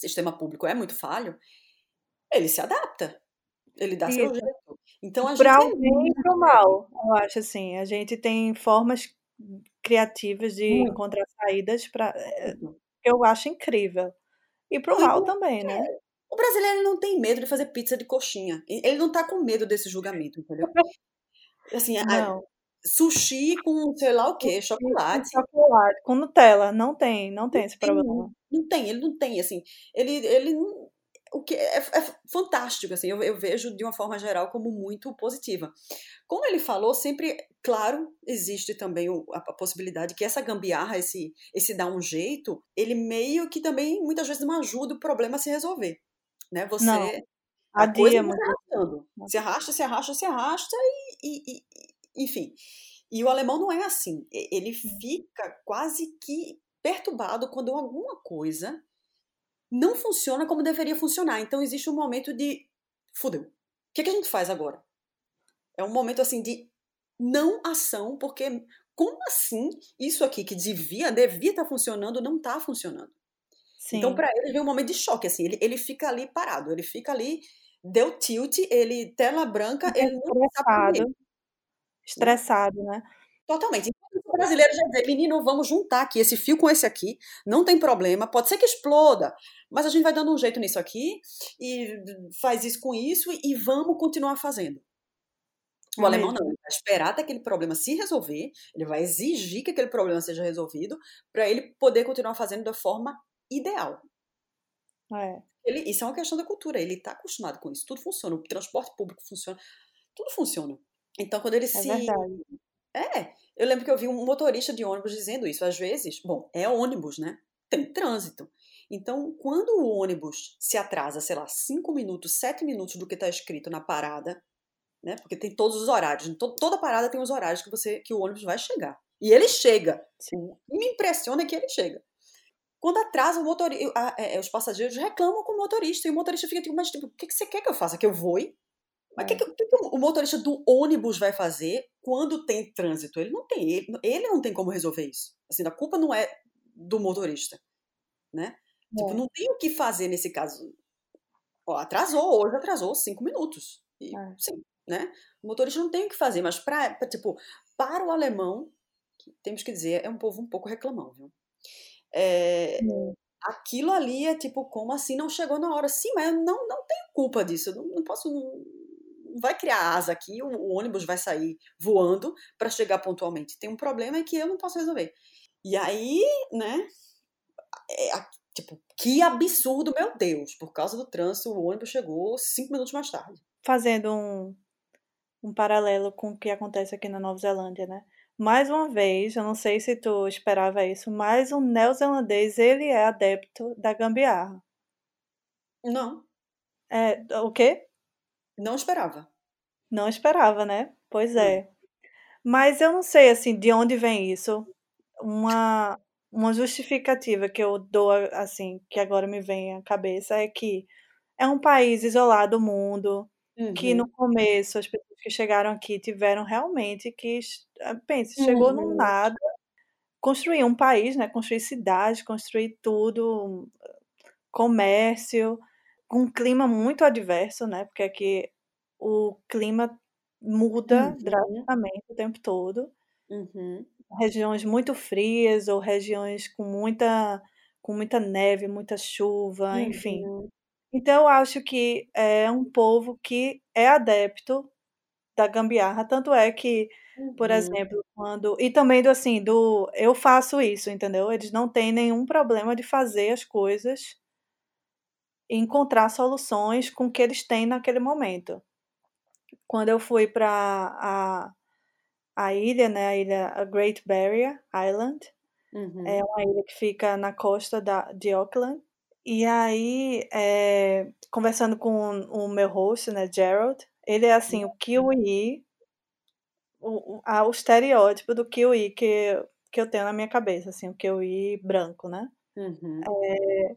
[SPEAKER 2] sistema público é muito falho, ele se adapta. Ele dá seu
[SPEAKER 1] Isso.
[SPEAKER 2] jeito. Então a gente
[SPEAKER 1] Pra
[SPEAKER 2] é
[SPEAKER 1] o bem e para o mal, eu acho assim, a gente tem formas criativas de
[SPEAKER 2] Muito.
[SPEAKER 1] encontrar saídas pra eh,
[SPEAKER 2] Muito.
[SPEAKER 1] eu acho incrível. E para o mal também, né.
[SPEAKER 2] é, o brasileiro não tem medo de fazer pizza de coxinha. Ele não tá com medo desse julgamento, entendeu. Assim, a. sushi com sei lá o
[SPEAKER 1] com
[SPEAKER 2] chocolate.
[SPEAKER 1] chocolate, com Nutella, não tem, não tem
[SPEAKER 2] Não
[SPEAKER 1] esse
[SPEAKER 2] tem,
[SPEAKER 1] problema.
[SPEAKER 2] não tem, ele não tem, assim, ele ele não o que é é fantástico, assim, eu eu vejo de uma forma geral como muito positiva. Como ele falou, sempre claro, existe também o a a possibilidade que essa gambiarra, esse esse dar um jeito, ele meio que também muitas vezes não ajuda o problema a se resolver, né,
[SPEAKER 1] Não.
[SPEAKER 2] você a coisa se arrastando. Se arrasta, se arrasta, se arrasta e e e enfim. E o alemão não é assim, ele fica quase que perturbado quando alguma coisa não funciona como deveria funcionar, então existe um momento de: "Fudeu, que que a gente faz agora?". É um momento, assim, de não ação, porque como assim isso aqui que devia devia estar funcionando, não tá funcionando? Então
[SPEAKER 1] Sim.
[SPEAKER 2] pra ele vem um momento de choque, assim, ele ele fica ali parado, ele fica ali, deu tilt, ele tela branca, ele não sabe.
[SPEAKER 1] Estressado. Né.
[SPEAKER 2] Totalmente. Enquanto o brasileiro já dizer: "Menino, vamos juntar aqui esse fio com esse aqui, não tem problema, pode ser que exploda, mas a gente vai dando um jeito nisso aqui, e faz isso com isso e vamos continuar fazendo". O alemão não, ele vai esperar até aquele problema se resolver, ele vai exigir que aquele problema seja resolvido, pra ele poder continuar fazendo da forma ideal.
[SPEAKER 1] É.
[SPEAKER 2] Ele isso é uma questão da cultura, ele tá acostumado com isso, tudo funciona, o transporte público funciona, tudo funciona. Então quando ele
[SPEAKER 1] É
[SPEAKER 2] se
[SPEAKER 1] verdade.
[SPEAKER 2] é, eu lembro que eu vi um motorista de ônibus dizendo isso, às vezes bom, é ônibus, né, tem trânsito. Então quando o ônibus se atrasa, sei lá, 5 minutos, 7 minutos do que tá escrito na parada, né, porque tem todos os horários, to toda parada tem os horários que você que o ônibus vai chegar. E ele chega.
[SPEAKER 1] Sim.
[SPEAKER 2] Que me impressiona é que ele chega. Quando atrasa o motori a eh, os passageiros reclamam com o motorista, e o motorista fica tipo: "Mas tipo, o que que você quer que eu faça? Que eu voe? Mas que
[SPEAKER 1] É.
[SPEAKER 2] que o que que o motorista do ônibus vai fazer quando tem trânsito? Ele não tem ele ele não tem como resolver isso. Assim, a culpa não é do motorista. né? É. Tipo, não tem o que fazer nesse caso. Ó, atrasou, hoje atrasou cinco minutos. E, é. Sim, né? O motorista não tem o que fazer, mas pra, pra, tipo, para o alemão, temos que dizer, é um povo um pouco reclamão, viu? É, aquilo ali é tipo, como assim não chegou na hora? Sim, mas eu não, não tenho culpa disso, eu não, não posso. Não vai criar asa aqui, o, o ônibus vai sair voando para chegar pontualmente. Tem um problema que eu não posso resolver. E aí, né? É, tipo, que absurdo, meu Deus! Por causa do trânsito, o ônibus chegou cinco minutos mais tarde.
[SPEAKER 1] Fazendo um, um paralelo com o que acontece aqui na Nova Zelândia, né? Mais uma vez, eu não sei se tu esperava isso, mas o neozelandês, ele é adepto da gambiarra.
[SPEAKER 2] Não.
[SPEAKER 1] É, o quê?
[SPEAKER 2] Não esperava.
[SPEAKER 1] Não esperava, né? Pois é. Mas eu não sei, assim, de onde vem isso. Uma, uma justificativa que eu dou, assim, que agora me vem à cabeça é que é um país isolado do mundo, uhum. que no começo as pessoas que chegaram aqui tiveram realmente que. Pense, chegou uhum. no nada, construir um país, né? Construir cidades, construir tudo, comércio, com um clima muito adverso, né? Porque aqui o clima muda uhum. drasticamente o tempo todo.
[SPEAKER 2] Uhum.
[SPEAKER 1] Regiões muito frias ou regiões com muita, com muita neve, muita chuva, enfim. Uhum. Então, eu acho que é um povo que é adepto da gambiarra, tanto é que, por uhum. exemplo, quando e também do assim, do eu faço isso, entendeu? Eles não têm nenhum problema de fazer as coisas encontrar soluções com o que eles têm naquele momento. Quando eu fui para a, a ilha, né, a ilha a Great Barrier Island, uhum. é uma ilha que fica na costa da, de Auckland, e aí, é, conversando com o meu host, né, Gerald, ele é assim, o kiwi, o, o, a, o estereótipo do kiwi que, que eu tenho na minha cabeça, assim, o kiwi branco, né?
[SPEAKER 2] Uhum.
[SPEAKER 1] É,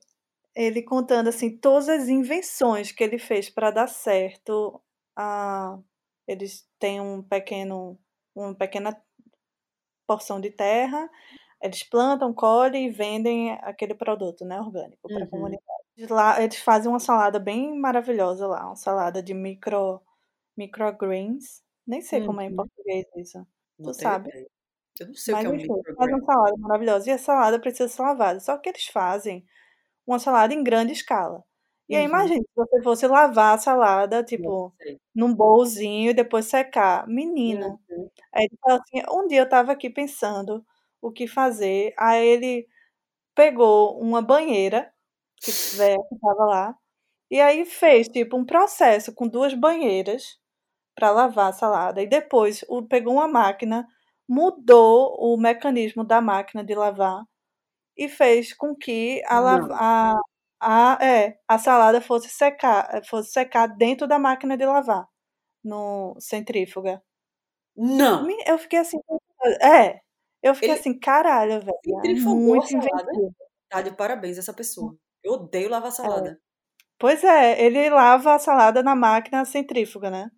[SPEAKER 1] ele contando, assim, todas as invenções que ele fez para dar certo. A, eles têm um pequeno, uma pequena porção de terra, eles plantam, colhem e vendem aquele produto, né, orgânico para a uhum. comunidade. Lá, eles fazem uma salada bem maravilhosa lá, uma salada de micro Microgreens. Nem sei uhum. como é em uhum. português isso. Não tu sabe?
[SPEAKER 2] Ideia. Eu não sei Mas, o que é um microgreen.
[SPEAKER 1] Faz uma salada maravilhosa. E a salada precisa ser lavada. Só que eles fazem uma salada em grande escala. E aí, uhum. imagine se você fosse lavar a salada, tipo, num bolzinho e depois secar. Menino. Uhum. Aí ele falou assim: um dia eu tava aqui pensando o que fazer. Aí ele pegou uma banheira que tiver, que tava lá. E aí fez, tipo, um processo com duas banheiras para lavar a salada. E depois o, pegou uma máquina, mudou o mecanismo da máquina de lavar e fez com que a, a, a, é, a salada fosse secar, fosse secar dentro da máquina de lavar, no centrífuga.
[SPEAKER 2] Não!
[SPEAKER 1] Eu fiquei assim. É. Eu fiquei Ele assim, caralho, velho. É
[SPEAKER 2] centrifugou muito a salada. Tá de parabéns essa pessoa. Eu odeio lavar é. salada. É.
[SPEAKER 1] Pois é, ele lava a salada na máquina centrífuga, né?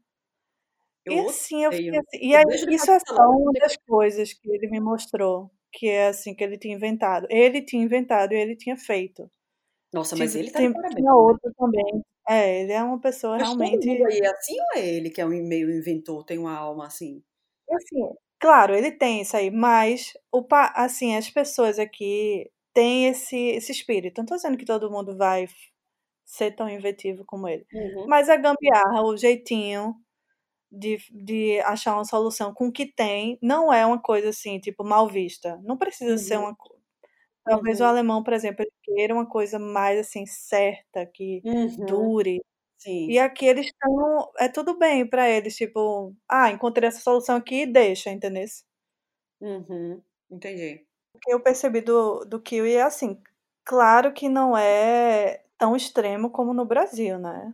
[SPEAKER 2] Eu
[SPEAKER 1] e assim, eu fiquei assim. E aí, isso é só uma das coisas que ele me mostrou. Que é assim, que ele tinha inventado. Ele tinha inventado e ele tinha feito.
[SPEAKER 2] Nossa, mas ele tá
[SPEAKER 1] parabéns. Tinha outro também. É, ele é uma pessoa mas realmente. Todo
[SPEAKER 2] mundo aí é assim ou é ele que é um meio inventor, tem uma alma assim?
[SPEAKER 1] Assim, claro, ele tem isso aí, mas o assim, as pessoas aqui têm esse, esse espírito. Não tô dizendo que todo mundo vai ser tão inventivo como ele.
[SPEAKER 2] Uhum.
[SPEAKER 1] Mas a gambiarra, o jeitinho, de, de achar uma solução com o que tem não é uma coisa assim, tipo, mal vista. Não precisa uhum. ser uma Talvez uhum. o alemão, por exemplo, ele queira uma coisa mais assim certa, que
[SPEAKER 2] uhum.
[SPEAKER 1] dure.
[SPEAKER 2] Sim.
[SPEAKER 1] E aqui eles estão. É tudo bem para eles, tipo, ah, encontrei essa solução aqui e deixa, entendeu?
[SPEAKER 2] Uhum. Entendi.
[SPEAKER 1] O que eu percebi do, do Kiwi é assim, claro que não é tão extremo como no Brasil, né?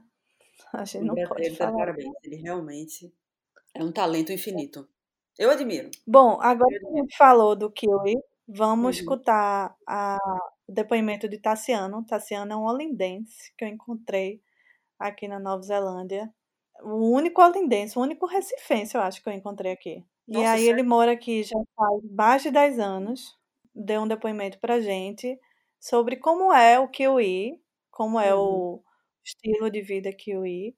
[SPEAKER 1] A gente não pode falar.
[SPEAKER 2] Parabéns, ele realmente é um talento infinito. Eu admiro.
[SPEAKER 1] Bom, agora que a gente falou do Kiwi, vamos uhum. escutar a, o depoimento de Tassiano. Tassiano é um holindense que eu encontrei aqui na Nova Zelândia. O único holindense, o único recifense, eu acho que eu encontrei aqui. Nossa, e aí sério? ele mora aqui já faz mais de 10 anos. Deu um depoimento pra gente sobre como é o kiwi, como é
[SPEAKER 2] Uhum.
[SPEAKER 1] o estilo de vida kiwi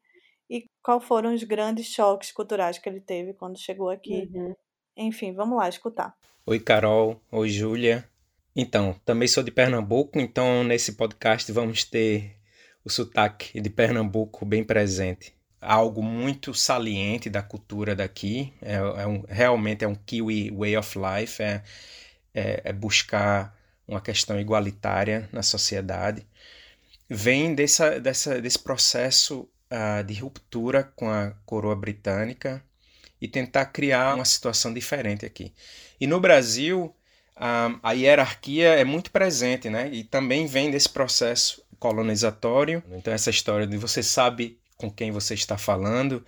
[SPEAKER 1] e qual foram os grandes choques culturais que ele teve quando chegou aqui.
[SPEAKER 2] Uhum.
[SPEAKER 1] Enfim, vamos lá escutar.
[SPEAKER 4] Oi, Carol. Oi, Júlia. Então, também sou de Pernambuco, então nesse podcast vamos ter o sotaque de Pernambuco bem presente. Algo muito saliente da cultura daqui, é, é um, realmente é um Kiwi way of life, é, é, é buscar uma questão igualitária na sociedade. Vem dessa, dessa, desse processo uh, de ruptura com a coroa britânica e tentar criar uma situação diferente aqui. E no Brasil, a, a hierarquia é muito presente, né? E também vem desse processo colonizatório. Então, essa história de você sabe com quem você está falando,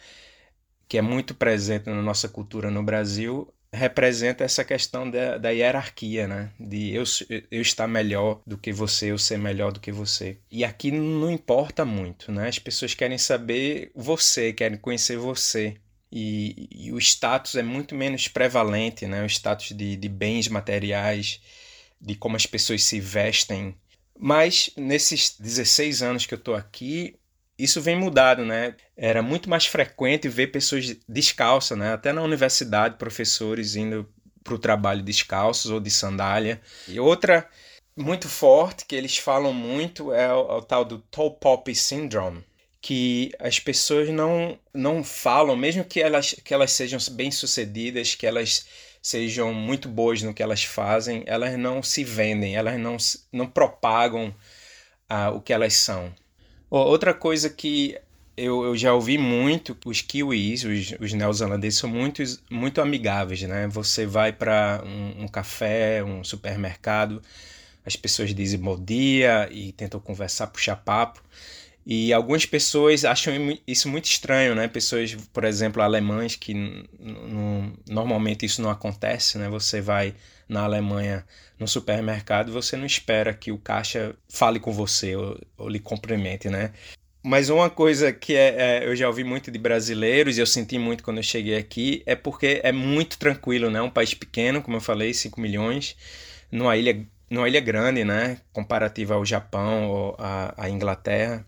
[SPEAKER 4] que é muito presente na nossa cultura no Brasil, representa essa questão da, da hierarquia, né? De eu, eu estar melhor do que você, eu ser melhor do que você. E aqui não importa muito, né? As pessoas querem saber você, querem conhecer você. E, e o status é muito menos prevalente, né? O status de, de bens materiais, de como as pessoas se vestem. Mas nesses 16 anos que eu estou aqui, isso vem mudado, né? Era muito mais frequente ver pessoas descalças, né? Até na universidade, professores indo para o trabalho descalços ou de sandália. E outra muito forte que eles falam muito é o, é o tal do tall poppy syndrome, que as pessoas não, não falam, mesmo que elas, que elas sejam bem-sucedidas, que elas sejam muito boas no que elas fazem, elas não se vendem, elas não, não propagam uh, o que elas são. Outra coisa que eu, eu, já ouvi muito, os kiwis, os, os neozelandeses, são muito, muito amigáveis, né? Você vai para um, um, café, um supermercado, as pessoas dizem bom dia e tentam conversar, puxar papo. E algumas pessoas acham isso muito estranho, né? Pessoas, por exemplo, alemães, que normalmente isso não acontece, né? Você vai na Alemanha no supermercado, você não espera que o caixa fale com você ou, ou lhe cumprimente, né? Mas uma coisa que é, é, eu já ouvi muito de brasileiros e eu senti muito quando eu cheguei aqui é porque é muito tranquilo, né? Um país pequeno, como eu falei, 5 milhões, numa ilha, numa ilha grande, né? Comparativa ao Japão ou à Inglaterra.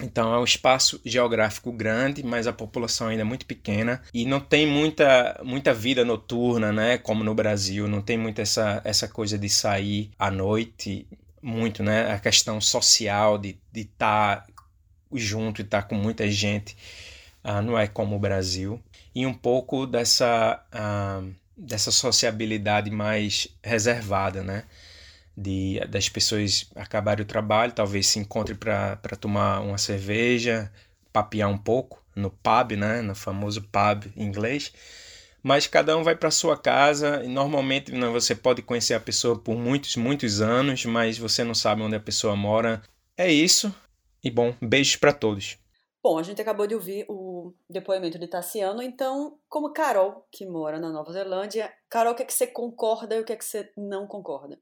[SPEAKER 4] Então é um espaço geográfico grande, mas a população ainda é muito pequena e não tem muita, muita vida noturna, né? Como no Brasil, não tem muito essa, essa coisa de sair à noite, muito, né? A questão social de estar tá junto e estar tá com muita gente uh, não é como o Brasil. E um pouco dessa, uh, dessa sociabilidade mais reservada, né? De das pessoas acabarem o trabalho, talvez se encontrem para tomar uma cerveja, papear um pouco no pub, né, no famoso pub inglês. Mas cada um vai para sua casa e normalmente né, você pode conhecer a pessoa por muitos, muitos anos, mas você não sabe onde a pessoa mora. É isso. E bom, beijos para todos.
[SPEAKER 2] Bom, a gente acabou de ouvir o depoimento de Tassiano, então, como Carol, que mora na Nova Zelândia, Carol, o que é que você concorda e o que é que você não concorda?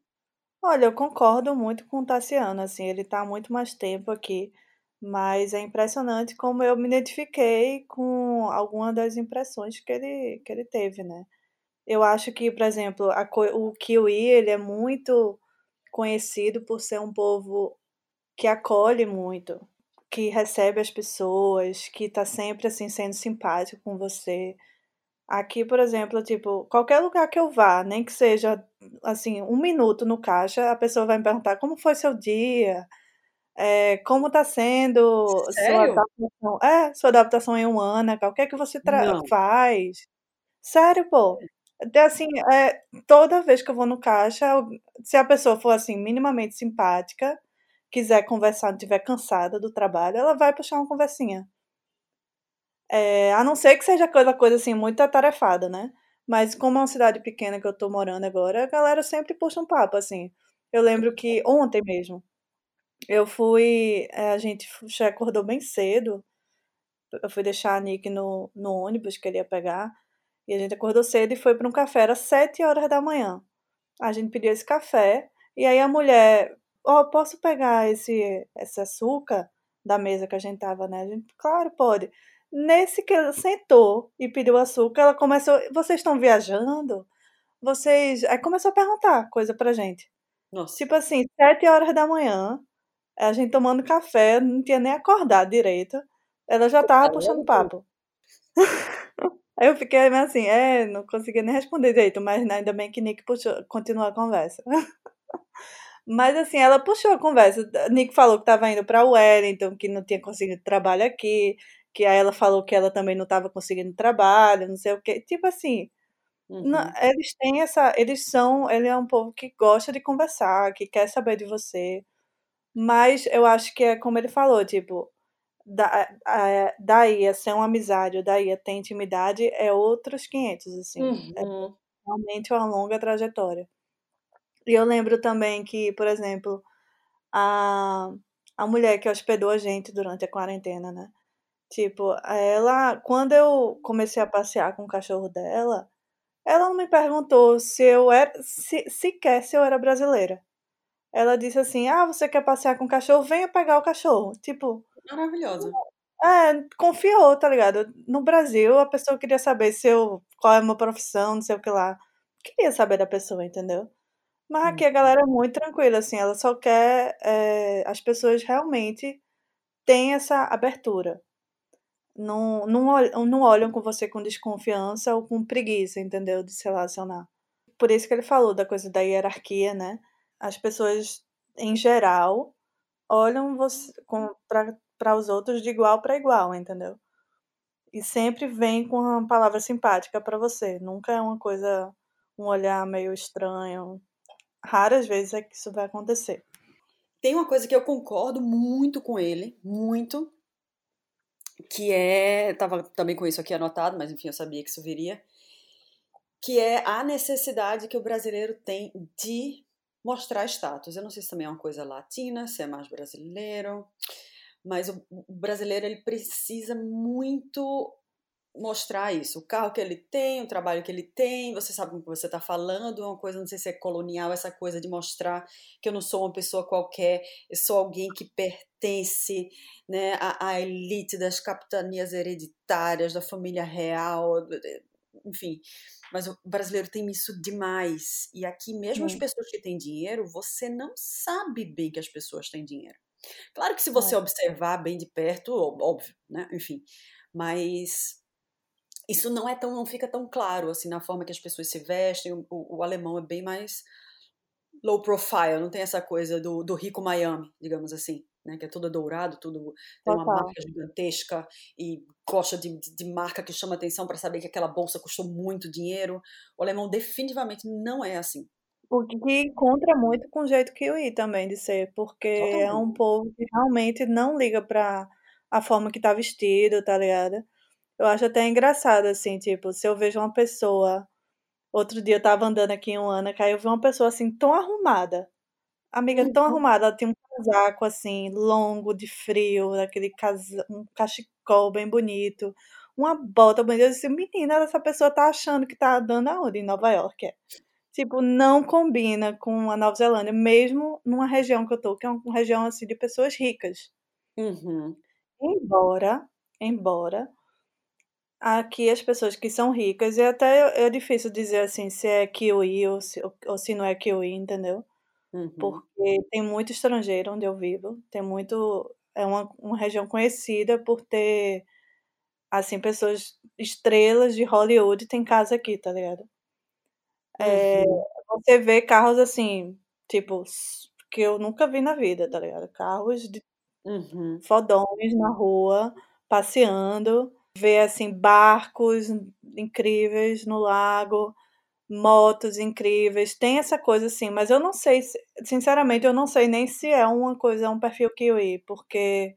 [SPEAKER 1] Olha, eu concordo muito com o Tassiano, assim, ele está há muito mais tempo aqui, mas é impressionante como eu me identifiquei com alguma das impressões que ele, que ele teve, né? Eu acho que, por exemplo, a, o Kiwi, ele é muito conhecido por ser um povo que acolhe muito, que recebe as pessoas, que está sempre, assim, sendo simpático com você. Aqui, por exemplo, tipo, qualquer lugar que eu vá, nem que seja, assim, um minuto no caixa, a pessoa vai me perguntar como foi seu dia, é, como tá sendo sua adaptação, é, sua adaptação em um ano, o que é que você faz. Sério, pô. Até assim, é, toda vez que eu vou no caixa, se a pessoa for assim, minimamente simpática, quiser conversar, não estiver cansada do trabalho, ela vai puxar uma conversinha. É, a não ser que seja coisa, coisa assim, muito atarefada, né? Mas como é uma cidade pequena que eu tô morando agora, a galera sempre puxa um papo, assim. Eu lembro que ontem mesmo, eu fui. É, a gente já acordou bem cedo. Eu fui deixar a Nick no, no ônibus que ele ia pegar. E a gente acordou cedo e foi para um café, era sete horas da manhã. A gente pediu esse café. E aí a mulher, ó, oh, posso pegar esse, esse açúcar da mesa que a gente tava, né? A gente, claro, pode. Nesse que ela sentou e pediu açúcar, ela começou. Vocês estão viajando? Vocês. Aí começou a perguntar coisa pra gente.
[SPEAKER 2] Nossa.
[SPEAKER 1] Tipo assim, sete horas da manhã, a gente tomando café, não tinha nem acordado direito. Ela já tava puxando papo. Aí eu fiquei assim, é, não conseguia nem responder direito, mas ainda bem que Nick puxou, continuou a conversa. Mas assim, ela puxou a conversa. Nick falou que estava indo para Wellington, que não tinha conseguido trabalho aqui, que aí ela falou que ela também não estava conseguindo trabalho, não sei o quê. Tipo assim,
[SPEAKER 2] Uhum.
[SPEAKER 1] não, eles têm essa, eles são, ele é um povo que gosta de conversar, que quer saber de você. Mas eu acho que é como ele falou, tipo, da, a, daí a ser uma amizade, ou daí a ter intimidade, é outros 500, assim. É
[SPEAKER 2] Uhum.
[SPEAKER 1] realmente uma longa trajetória. E eu lembro também que, por exemplo, a, a mulher que hospedou a gente durante a quarentena, né? Tipo, ela, quando eu comecei a passear com o cachorro dela, ela não me perguntou se eu era, se, sequer se eu era brasileira. Ela disse assim: Ah, você quer passear com o cachorro? Venha pegar o cachorro. Tipo,
[SPEAKER 2] Maravilhosa.
[SPEAKER 1] é, confiou, tá ligado? No Brasil, a pessoa queria saber se eu, qual é a minha profissão, não sei o que lá. Queria saber da pessoa, entendeu? Mas aqui a galera é muito tranquila, assim, ela só quer. é, as pessoas realmente têm essa abertura. Não, não, não olham com você com desconfiança ou com preguiça, entendeu? De se relacionar. Por isso que ele falou da coisa da hierarquia, né? As pessoas, em geral, olham você para os outros de igual para igual, entendeu? E sempre vem com uma palavra simpática para você. Nunca é uma coisa, um olhar meio estranho. Raras vezes é que isso vai acontecer.
[SPEAKER 2] Tem uma coisa que eu concordo muito com ele, muito, que é, tava também com isso aqui anotado, mas enfim, eu sabia que isso viria, que é a necessidade que o brasileiro tem de mostrar status. Eu não sei se também é uma coisa latina, se é mais brasileiro, mas o brasileiro ele precisa muito mostrar isso. O carro que ele tem, o trabalho que ele tem, você sabe com o que você está falando, é uma coisa, não sei se é colonial, essa coisa de mostrar que eu não sou uma pessoa qualquer, eu sou alguém que pertence né, à, à elite das capitanias hereditárias, da família real, enfim. Mas o brasileiro tem isso demais. E aqui, mesmo as
[SPEAKER 1] Sim.
[SPEAKER 2] pessoas que têm dinheiro, você não sabe bem que as pessoas têm dinheiro. Claro que se você
[SPEAKER 1] É.
[SPEAKER 2] observar bem de perto, óbvio, né? Enfim. Mas isso não é tão, não fica tão claro assim na forma que as pessoas se vestem. O, o- o alemão é bem mais low profile, não tem essa coisa do, do rico Miami, digamos assim, né? Que é tudo dourado, tudo tem uma
[SPEAKER 1] Total.
[SPEAKER 2] marca gigantesca e gosta de, de, marca que chama atenção para saber que aquela bolsa custou muito dinheiro. O alemão definitivamente não é assim.
[SPEAKER 1] O que encontra muito com o jeito kiwi também de ser, porque é um
[SPEAKER 2] Totalmente.
[SPEAKER 1] povo que realmente não liga pra a forma que tá vestido, tá ligado? Eu acho até engraçado, assim, tipo, se eu vejo uma pessoa. Outro dia eu tava andando aqui em Uana, que aí eu vi uma pessoa assim, tão arrumada. Amiga, tão
[SPEAKER 2] Uhum.
[SPEAKER 1] arrumada. Ela tinha um casaco assim, longo, de frio, aquele casa... um cachecol bem bonito, uma bota bonita. Eu disse, menina, essa pessoa tá achando que tá andando aonde? Em Nova York. É. Tipo, não combina com a Nova Zelândia, mesmo numa região que eu tô, que é uma região assim de pessoas ricas.
[SPEAKER 2] Uhum.
[SPEAKER 1] Embora, embora aqui as pessoas que são ricas, e até é difícil dizer assim se é kiwi ou se, ou se não é kiwi, entendeu?
[SPEAKER 2] Uhum.
[SPEAKER 1] Porque tem muito estrangeiro onde eu vivo, tem muito. É uma, uma região conhecida por ter, assim, pessoas, estrelas de Hollywood tem casa aqui, tá ligado? É,
[SPEAKER 2] Uhum.
[SPEAKER 1] você vê carros assim, tipo, que eu nunca vi na vida, tá ligado? Carros de
[SPEAKER 2] Uhum.
[SPEAKER 1] fodões na rua, passeando, ver assim barcos incríveis no lago, motos incríveis, tem essa coisa assim, mas eu não sei, se- sinceramente, eu não sei nem se é uma coisa, um perfil kiwi, porque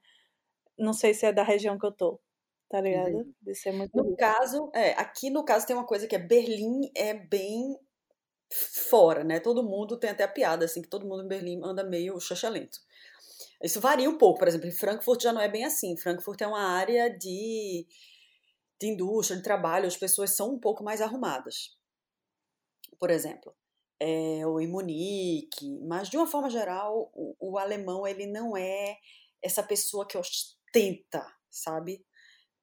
[SPEAKER 1] não sei se é da região que eu tô, tá ligado? De ser muito
[SPEAKER 2] No
[SPEAKER 1] rico.
[SPEAKER 2] caso, é, aqui no caso tem uma coisa que é Berlim é bem fora, né? Todo mundo tem até a piada, assim, que todo mundo em Berlim anda meio xixelento. Isso varia um pouco, por exemplo, em Frankfurt já não é bem assim. Frankfurt é uma área de, de indústria, de trabalho, as pessoas são um pouco mais arrumadas. Por exemplo, é, ou em Munique, mas de uma forma geral, o, o alemão ele não é essa pessoa que ostenta, sabe?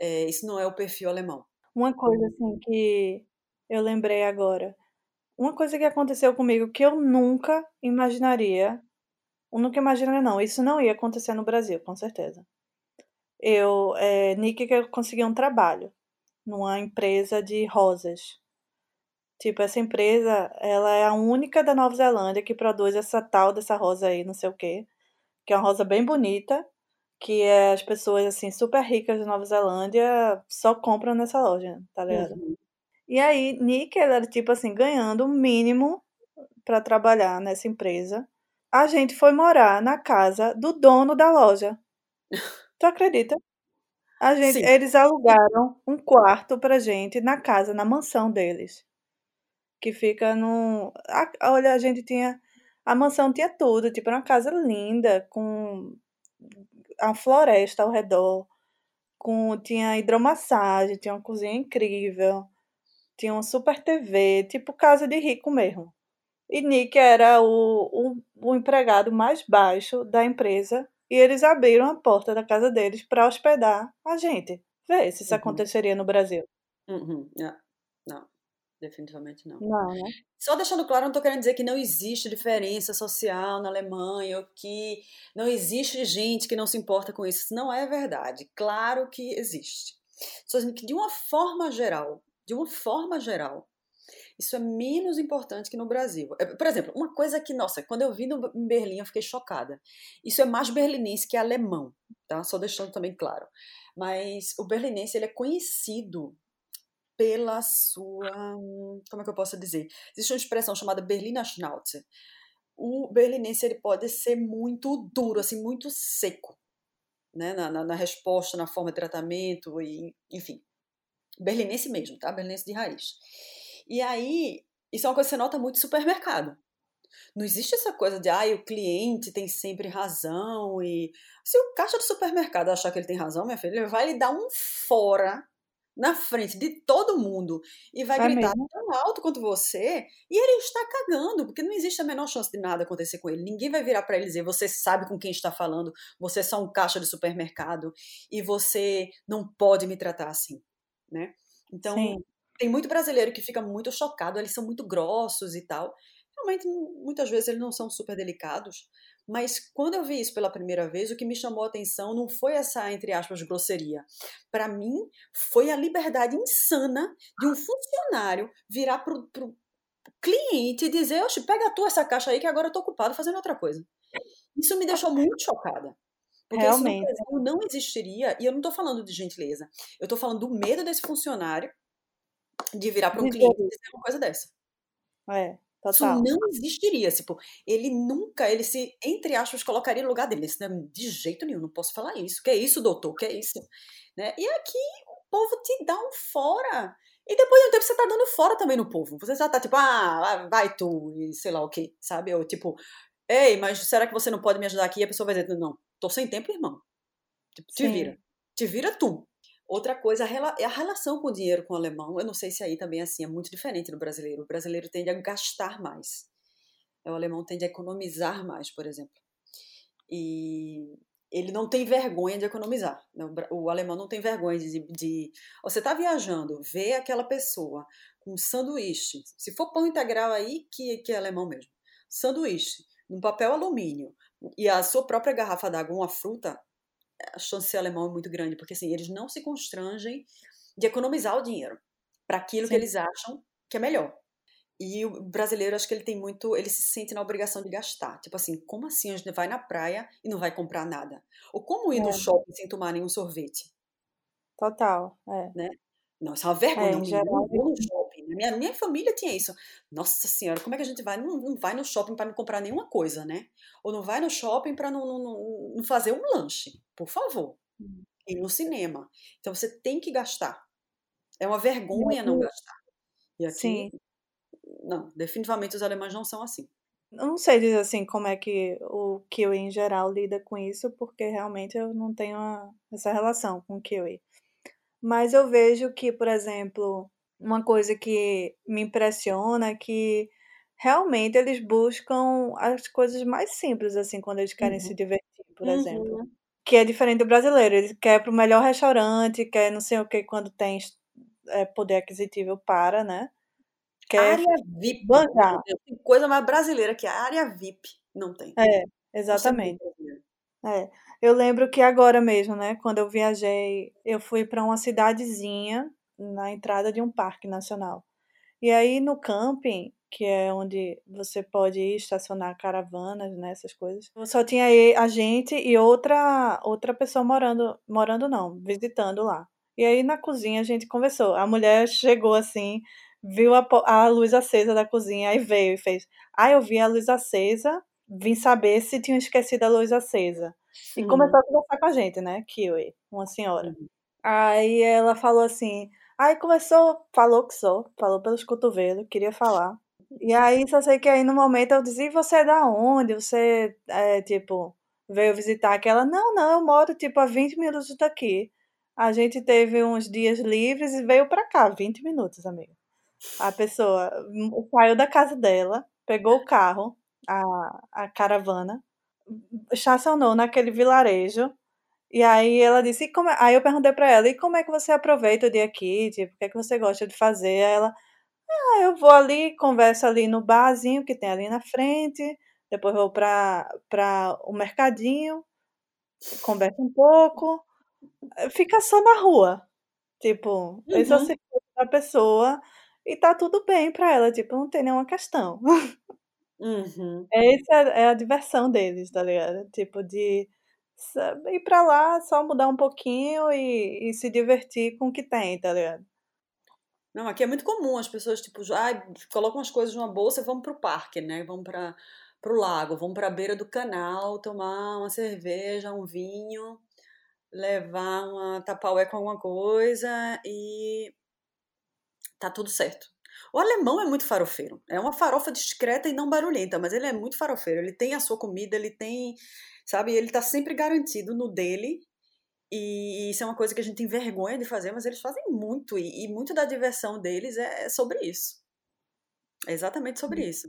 [SPEAKER 2] É, isso não é o perfil alemão.
[SPEAKER 1] Uma coisa assim que eu lembrei agora, uma coisa que aconteceu comigo que eu nunca imaginaria. Eu nunca imaginaria, não. Isso não ia acontecer no Brasil, com certeza. Eu, é, Nick, que eu consegui um trabalho numa empresa de rosas. Tipo, essa empresa, ela é a única da Nova Zelândia que produz essa tal dessa rosa aí, não sei o quê. Que é uma rosa bem bonita, que é as pessoas, assim, super ricas da Nova Zelândia só compram nessa loja, tá ligado?
[SPEAKER 2] Uhum.
[SPEAKER 1] E aí, Nick, ela era, tipo assim, ganhando o mínimo para trabalhar nessa empresa. A gente foi morar na casa do dono da loja. Tu acredita? A gente,
[SPEAKER 2] Sim.
[SPEAKER 1] eles alugaram um quarto pra gente na casa, na mansão deles. Que fica no. a- olha, a gente tinha. A mansão tinha tudo, tipo, era uma casa linda, com a floresta ao redor, com tinha hidromassagem, tinha uma cozinha incrível, tinha uma super TV, tipo casa de rico mesmo. E Nick era o, o, o empregado mais baixo da empresa e eles abriram a porta da casa deles para hospedar a gente. Vê se isso
[SPEAKER 2] Uhum.
[SPEAKER 1] aconteceria no Brasil.
[SPEAKER 2] Uhum. Não, não, definitivamente não.
[SPEAKER 1] Não, né?
[SPEAKER 2] Só deixando claro, não estou querendo dizer que não existe diferença social na Alemanha, ou que não existe gente que não se importa com isso. Isso não é verdade. Claro que existe. Só que de uma forma geral, de uma forma geral, isso é menos importante que no Brasil. É, Por exemplo, uma coisa que, nossa, quando eu vi no, em Berlim eu fiquei chocada. Isso é mais berlinense que alemão, tá? Só deixando também claro. Mas o berlinense ele é conhecido pela sua. Como é que eu posso dizer? Existe uma expressão chamada Berliner Schnauze. O berlinense ele pode ser muito duro, assim, muito seco, né? Na, na, na resposta, na forma de tratamento, e, enfim. Berlinense mesmo, tá? Berlinense de raiz. E aí, isso é uma coisa que você nota muito em supermercado. Não existe essa coisa de, ah, o cliente tem sempre razão e... Se o caixa do supermercado achar que ele tem razão, minha filha, ele vai lhe dar um fora na frente de todo mundo e vai
[SPEAKER 1] É
[SPEAKER 2] gritar
[SPEAKER 1] mesmo?
[SPEAKER 2] tão alto quanto você e ele está cagando, porque não existe a menor chance de nada acontecer com ele. Ninguém vai virar para ele e dizer, você sabe com quem está falando, você é só um caixa de supermercado e você não pode me tratar assim, né? Então,
[SPEAKER 1] Sim.
[SPEAKER 2] Tem muito brasileiro que fica muito chocado, eles são muito grossos e tal. Realmente, muitas vezes eles não são super delicados, mas quando eu vi isso pela primeira vez, o que me chamou a atenção não foi essa, entre aspas, grosseria. Para mim, foi a liberdade insana de um funcionário virar pro, pro cliente e dizer, oxe, pega tu essa caixa aí que agora eu tô ocupado fazendo outra coisa. Isso me deixou muito chocada. Porque isso no
[SPEAKER 1] Realmente.
[SPEAKER 2] Brasil não existiria, e eu não tô falando de gentileza, eu tô falando do medo desse funcionário de virar para um cliente e
[SPEAKER 1] isso.
[SPEAKER 2] dizer uma coisa dessa.
[SPEAKER 1] É,
[SPEAKER 2] Isso
[SPEAKER 1] total.
[SPEAKER 2] não existiria, tipo, ele nunca, ele se, entre aspas, colocaria no lugar dele. Isso não é de jeito nenhum, não posso falar isso. Que é isso, doutor? Que é isso? Né? E aqui o povo te dá um fora. E depois de um tempo você tá dando fora também no povo. Você já tá tipo, ah, vai tu, e sei lá o que, sabe? Ou tipo, ei, mas será que você não pode me ajudar aqui? E a pessoa vai dizer, não, tô sem tempo, irmão. Tipo, te
[SPEAKER 1] Sim.
[SPEAKER 2] vira. Te vira tu. Outra coisa é a relação com o dinheiro com o alemão. Eu não sei se aí também é assim, é muito diferente do brasileiro. O brasileiro tende a gastar mais. O alemão tende a economizar mais, por exemplo. E ele não tem vergonha de economizar. né? O alemão não tem vergonha de. de- você está viajando, vê aquela pessoa com um sanduíche. Se for pão integral aí, que, que é alemão mesmo. Sanduíche, num papel alumínio, e a sua própria garrafa d'água, uma fruta, a chance de ser alemão é muito grande, porque assim, eles não se constrangem de economizar o dinheiro para aquilo que
[SPEAKER 1] Sim.
[SPEAKER 2] eles acham que é melhor. E o brasileiro, acho que ele tem muito, ele se sente na obrigação de gastar. Tipo assim, como assim a gente vai na praia e não vai comprar nada? Ou como ir no
[SPEAKER 1] É.
[SPEAKER 2] shopping sem tomar nenhum sorvete?
[SPEAKER 1] Total. É.
[SPEAKER 2] né? Não, isso é uma vergonha.
[SPEAKER 1] É,
[SPEAKER 2] não,
[SPEAKER 1] geral,
[SPEAKER 2] Minha, minha família tinha isso. Nossa senhora, como é que a gente vai? Não, não vai no shopping para não comprar nenhuma coisa, né? Ou não vai no shopping para não, não, não, fazer um lanche, por favor.
[SPEAKER 1] Hum.
[SPEAKER 2] Ir no cinema. Então você tem que gastar. É uma
[SPEAKER 1] E
[SPEAKER 2] vergonha não gastar. E aqui,
[SPEAKER 1] sim.
[SPEAKER 2] não, definitivamente os alemães não são assim.
[SPEAKER 1] Eu não sei dizer assim como é que o Kiwi em geral lida com isso, porque realmente eu não tenho a- essa relação com o Kiwi. Mas eu vejo que, por exemplo, uma coisa que me impressiona é que realmente eles buscam as coisas mais simples, assim, quando eles querem se
[SPEAKER 2] Uhum.
[SPEAKER 1] divertir, por exemplo.
[SPEAKER 2] Uhum.
[SPEAKER 1] Que é diferente do brasileiro. Ele quer pro melhor restaurante, quer não sei o que quando tem é, poder aquisitivo para, né?
[SPEAKER 2] Quer área VIP. Bancar. Tem coisa mais brasileira que a área VIP. Não tem.
[SPEAKER 1] É, exatamente. É. Eu lembro que agora mesmo, né, quando eu viajei, eu fui para uma cidadezinha na entrada de um parque nacional. E aí no camping, que é onde você pode ir estacionar caravanas, né, essas coisas. Só tinha a gente e outra outra pessoa morando, morando não, visitando lá. E aí na cozinha a gente conversou. A mulher chegou assim, viu a, a luz acesa da cozinha, aí veio e fez: "Ah, eu vi a luz acesa, vim saber se tinham esquecido a luz acesa". E começou a conversar com a gente, né, Kiwi, uma senhora. Aí ela falou assim: Aí começou, falou que sou, falou pelos cotovelos, queria falar. E aí só sei que aí no momento eu disse, e você é da onde? Você, é, tipo, veio visitar aquela? Não, não, eu moro, tipo, a 20 minutos daqui. A gente teve uns dias livres e veio pra cá, 20 minutos, amigo. A pessoa saiu da casa dela, pegou o carro, a, a caravana, estacionou naquele vilarejo, e aí ela disse, como é? aí eu perguntei para ela, e como é que você aproveita o dia aqui? Tipo, o que é que você gosta de fazer? Aí ela, ah, eu vou ali, converso ali no barzinho que tem ali na frente, depois vou para o mercadinho, converso um pouco, fica só na rua. Tipo, uhum. é o uhum. da pessoa e tá tudo bem para ela, tipo, não tem nenhuma questão.
[SPEAKER 2] Uhum.
[SPEAKER 1] Essa é, é a diversão deles, tá ligado? Tipo, de ir pra lá, só mudar um pouquinho e, e se divertir com o que tem, tá ligado?
[SPEAKER 2] Não, aqui é muito comum as pessoas, tipo, já colocam as coisas numa bolsa e vão pro parque, né? Vão para pro lago, vão pra beira do canal tomar uma cerveja, um vinho, levar uma tapaué com alguma coisa e tá tudo certo. O alemão é muito farofeiro. É uma farofa discreta e não barulhenta, mas ele é muito farofeiro. Ele tem a sua comida, ele tem sabe? Ele tá sempre garantido no dele. E isso é uma coisa que a gente tem vergonha de fazer, mas eles fazem muito. E, e muito da diversão deles é sobre isso. É exatamente sobre hum. isso.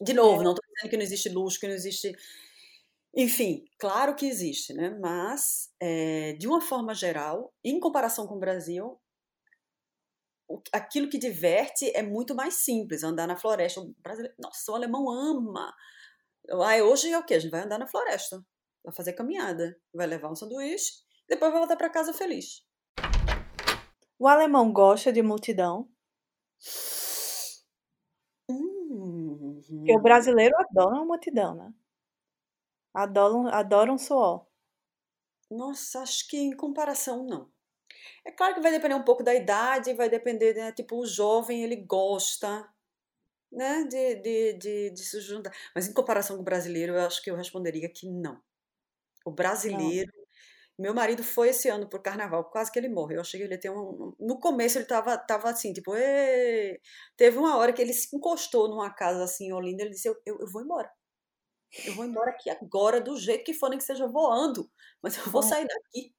[SPEAKER 2] De novo, é. não tô dizendo que não existe luxo, que não existe. Enfim, claro que existe, né? Mas, é, de uma forma geral, em comparação com o Brasil, aquilo que diverte é muito mais simples. Andar na floresta. O brasileiro, nossa, o alemão ama Aí hoje é o que? A gente vai andar na floresta, vai fazer caminhada, vai levar um sanduíche, depois vai voltar para casa feliz.
[SPEAKER 1] O alemão gosta de multidão. Porque o brasileiro adora uma multidão, né? Adoram, adoram um suor.
[SPEAKER 2] Nossa, acho que em comparação não. É claro que vai depender um pouco da idade, vai depender, né? Tipo, o jovem ele gosta, né, de, de, de, de, se juntar. Mas em comparação com o brasileiro, eu acho que eu responderia que não. O brasileiro. Não. Meu marido foi esse ano pro carnaval, quase que ele morre. Eu achei que ele tem um. No começo ele tava, tava assim, tipo, Ê! teve uma hora que ele se encostou numa casa assim, Olinda, ele disse: eu, eu, eu vou embora. Eu vou embora aqui agora, do jeito que for, nem que seja voando, mas eu vou sair daqui.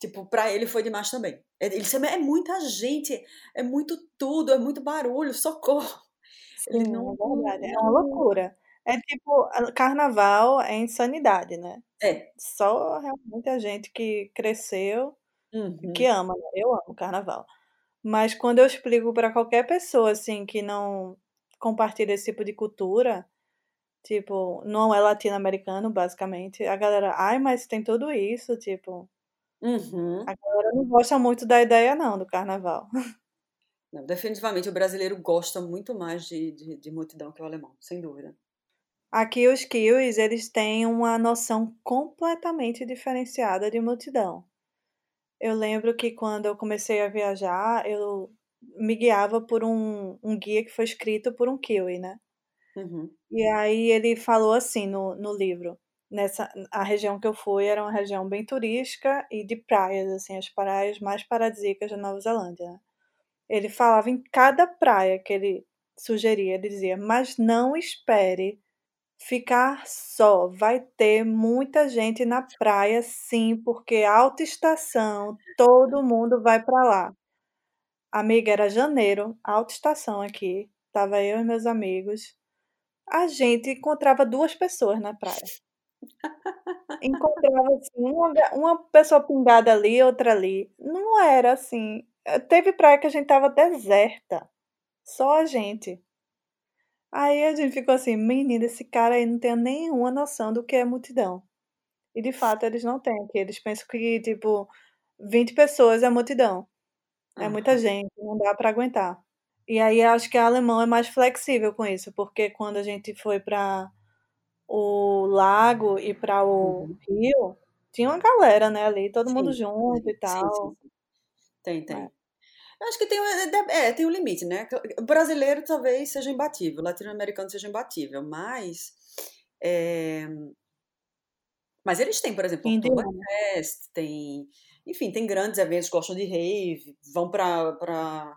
[SPEAKER 2] Tipo, pra ele foi demais também. Ele disse: é muita gente, é muito tudo, é muito barulho, socorro.
[SPEAKER 1] Ele não, é verdade, é uma loucura. É tipo, carnaval é insanidade, né?
[SPEAKER 2] É.
[SPEAKER 1] Só realmente a gente que cresceu,
[SPEAKER 2] uhum.
[SPEAKER 1] que ama, né? Eu amo carnaval. Mas quando eu explico para qualquer pessoa, assim, que não compartilha esse tipo de cultura, tipo, não é latino-americano, basicamente, a galera, ai, mas tem tudo isso, tipo.
[SPEAKER 2] Uhum.
[SPEAKER 1] A galera não gosta muito da ideia, não, do carnaval.
[SPEAKER 2] Não, definitivamente o brasileiro gosta muito mais de, de, de multidão que o alemão, sem dúvida.
[SPEAKER 1] Aqui os kiwis, eles têm uma noção completamente diferenciada de multidão. Eu lembro que quando eu comecei a viajar, eu me guiava por um, um guia que foi escrito por um kiwi, né?
[SPEAKER 2] Uhum.
[SPEAKER 1] E aí ele falou assim no, no livro, nessa a região que eu fui era uma região bem turística e de praias, assim, as praias mais paradisíacas da Nova Zelândia, né? Ele falava em cada praia que ele sugeria, ele dizia: Mas não espere ficar só. Vai ter muita gente na praia, sim, porque alta estação, todo mundo vai para lá. Amiga, era janeiro, alta estação aqui. Tava eu e meus amigos. A gente encontrava duas pessoas na praia. Encontrava assim, uma, uma pessoa pingada ali, outra ali. Não era assim. Eh, teve praia que a gente tava deserta. Só a gente. Aí a gente ficou assim, menina, esse cara aí não tem nenhuma noção do que é multidão. E de fato eles não têm, que eles pensam que, tipo, 20 pessoas é multidão. É muita gente, não dá para aguentar. E aí acho que a alemã é mais flexível com isso, porque quando a gente foi para o lago e para o uhum. rio, tinha uma galera, né, ali, todo sim, mundo junto sim, e tal. Sim,
[SPEAKER 2] tem, tem. É. Eu acho que tem, é, tem um limite, né? O brasileiro talvez seja imbatível, o latino-americano seja imbatível, mas. É... Mas eles têm, por exemplo, o Oktoberfest, tem. Enfim, tem grandes eventos, gostam de rave, vão para. Pra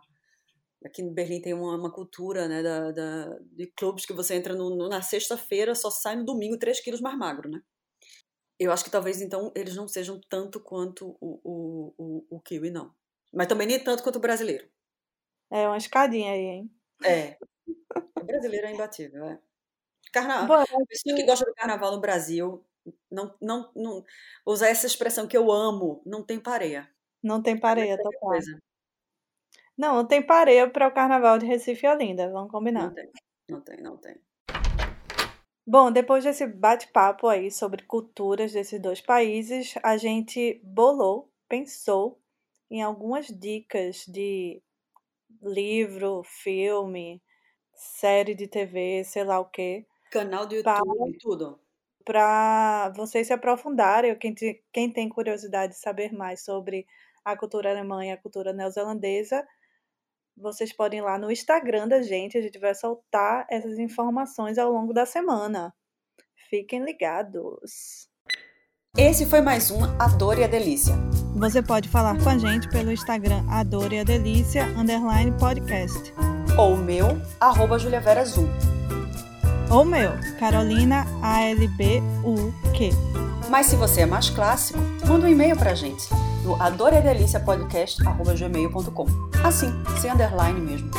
[SPEAKER 2] Aqui em Berlim tem uma, uma cultura né, da, da, de clubes que você entra no, no, na sexta-feira, só sai no domingo 3 quilos mais magro, né? Eu acho que talvez então eles não sejam tanto quanto o, o, o, o kiwi, não. Mas também nem tanto quanto o brasileiro.
[SPEAKER 1] É uma escadinha aí, hein?
[SPEAKER 2] É. O brasileiro é imbatível, é. Carnaval. Bom, pessoa que gosta do carnaval no Brasil, não, não, não usar essa expressão que eu amo, não tem pareia.
[SPEAKER 1] Não tem pareia, total. Coisa. Não, não tem pareia para o carnaval de Recife e Olinda, vamos combinar.
[SPEAKER 2] Não tem, não tem, não tem.
[SPEAKER 1] Bom, depois desse bate-papo aí sobre culturas desses dois países, a gente bolou, pensou em algumas dicas de livro, filme, série de TV, sei lá o quê.
[SPEAKER 2] Canal do YouTube, tudo.
[SPEAKER 1] Para vocês se aprofundarem, quem, quem tem curiosidade de saber mais sobre a cultura alemã e a cultura neozelandesa, vocês podem ir lá no Instagram da gente, a gente vai soltar essas informações ao longo da semana. Fiquem ligados.
[SPEAKER 2] Esse foi mais um A Dor e a Delícia.
[SPEAKER 1] Você pode falar com a gente pelo Instagram A Dor e a Delícia underline podcast.
[SPEAKER 2] Ou meu, arroba Julia Vera Azul.
[SPEAKER 1] Ou meu, Carolina ALBUQ.
[SPEAKER 2] Mas se você é mais clássico, manda um e-mail pra gente no adoredeliciapodcast.gmail.com. Assim, sem underline mesmo.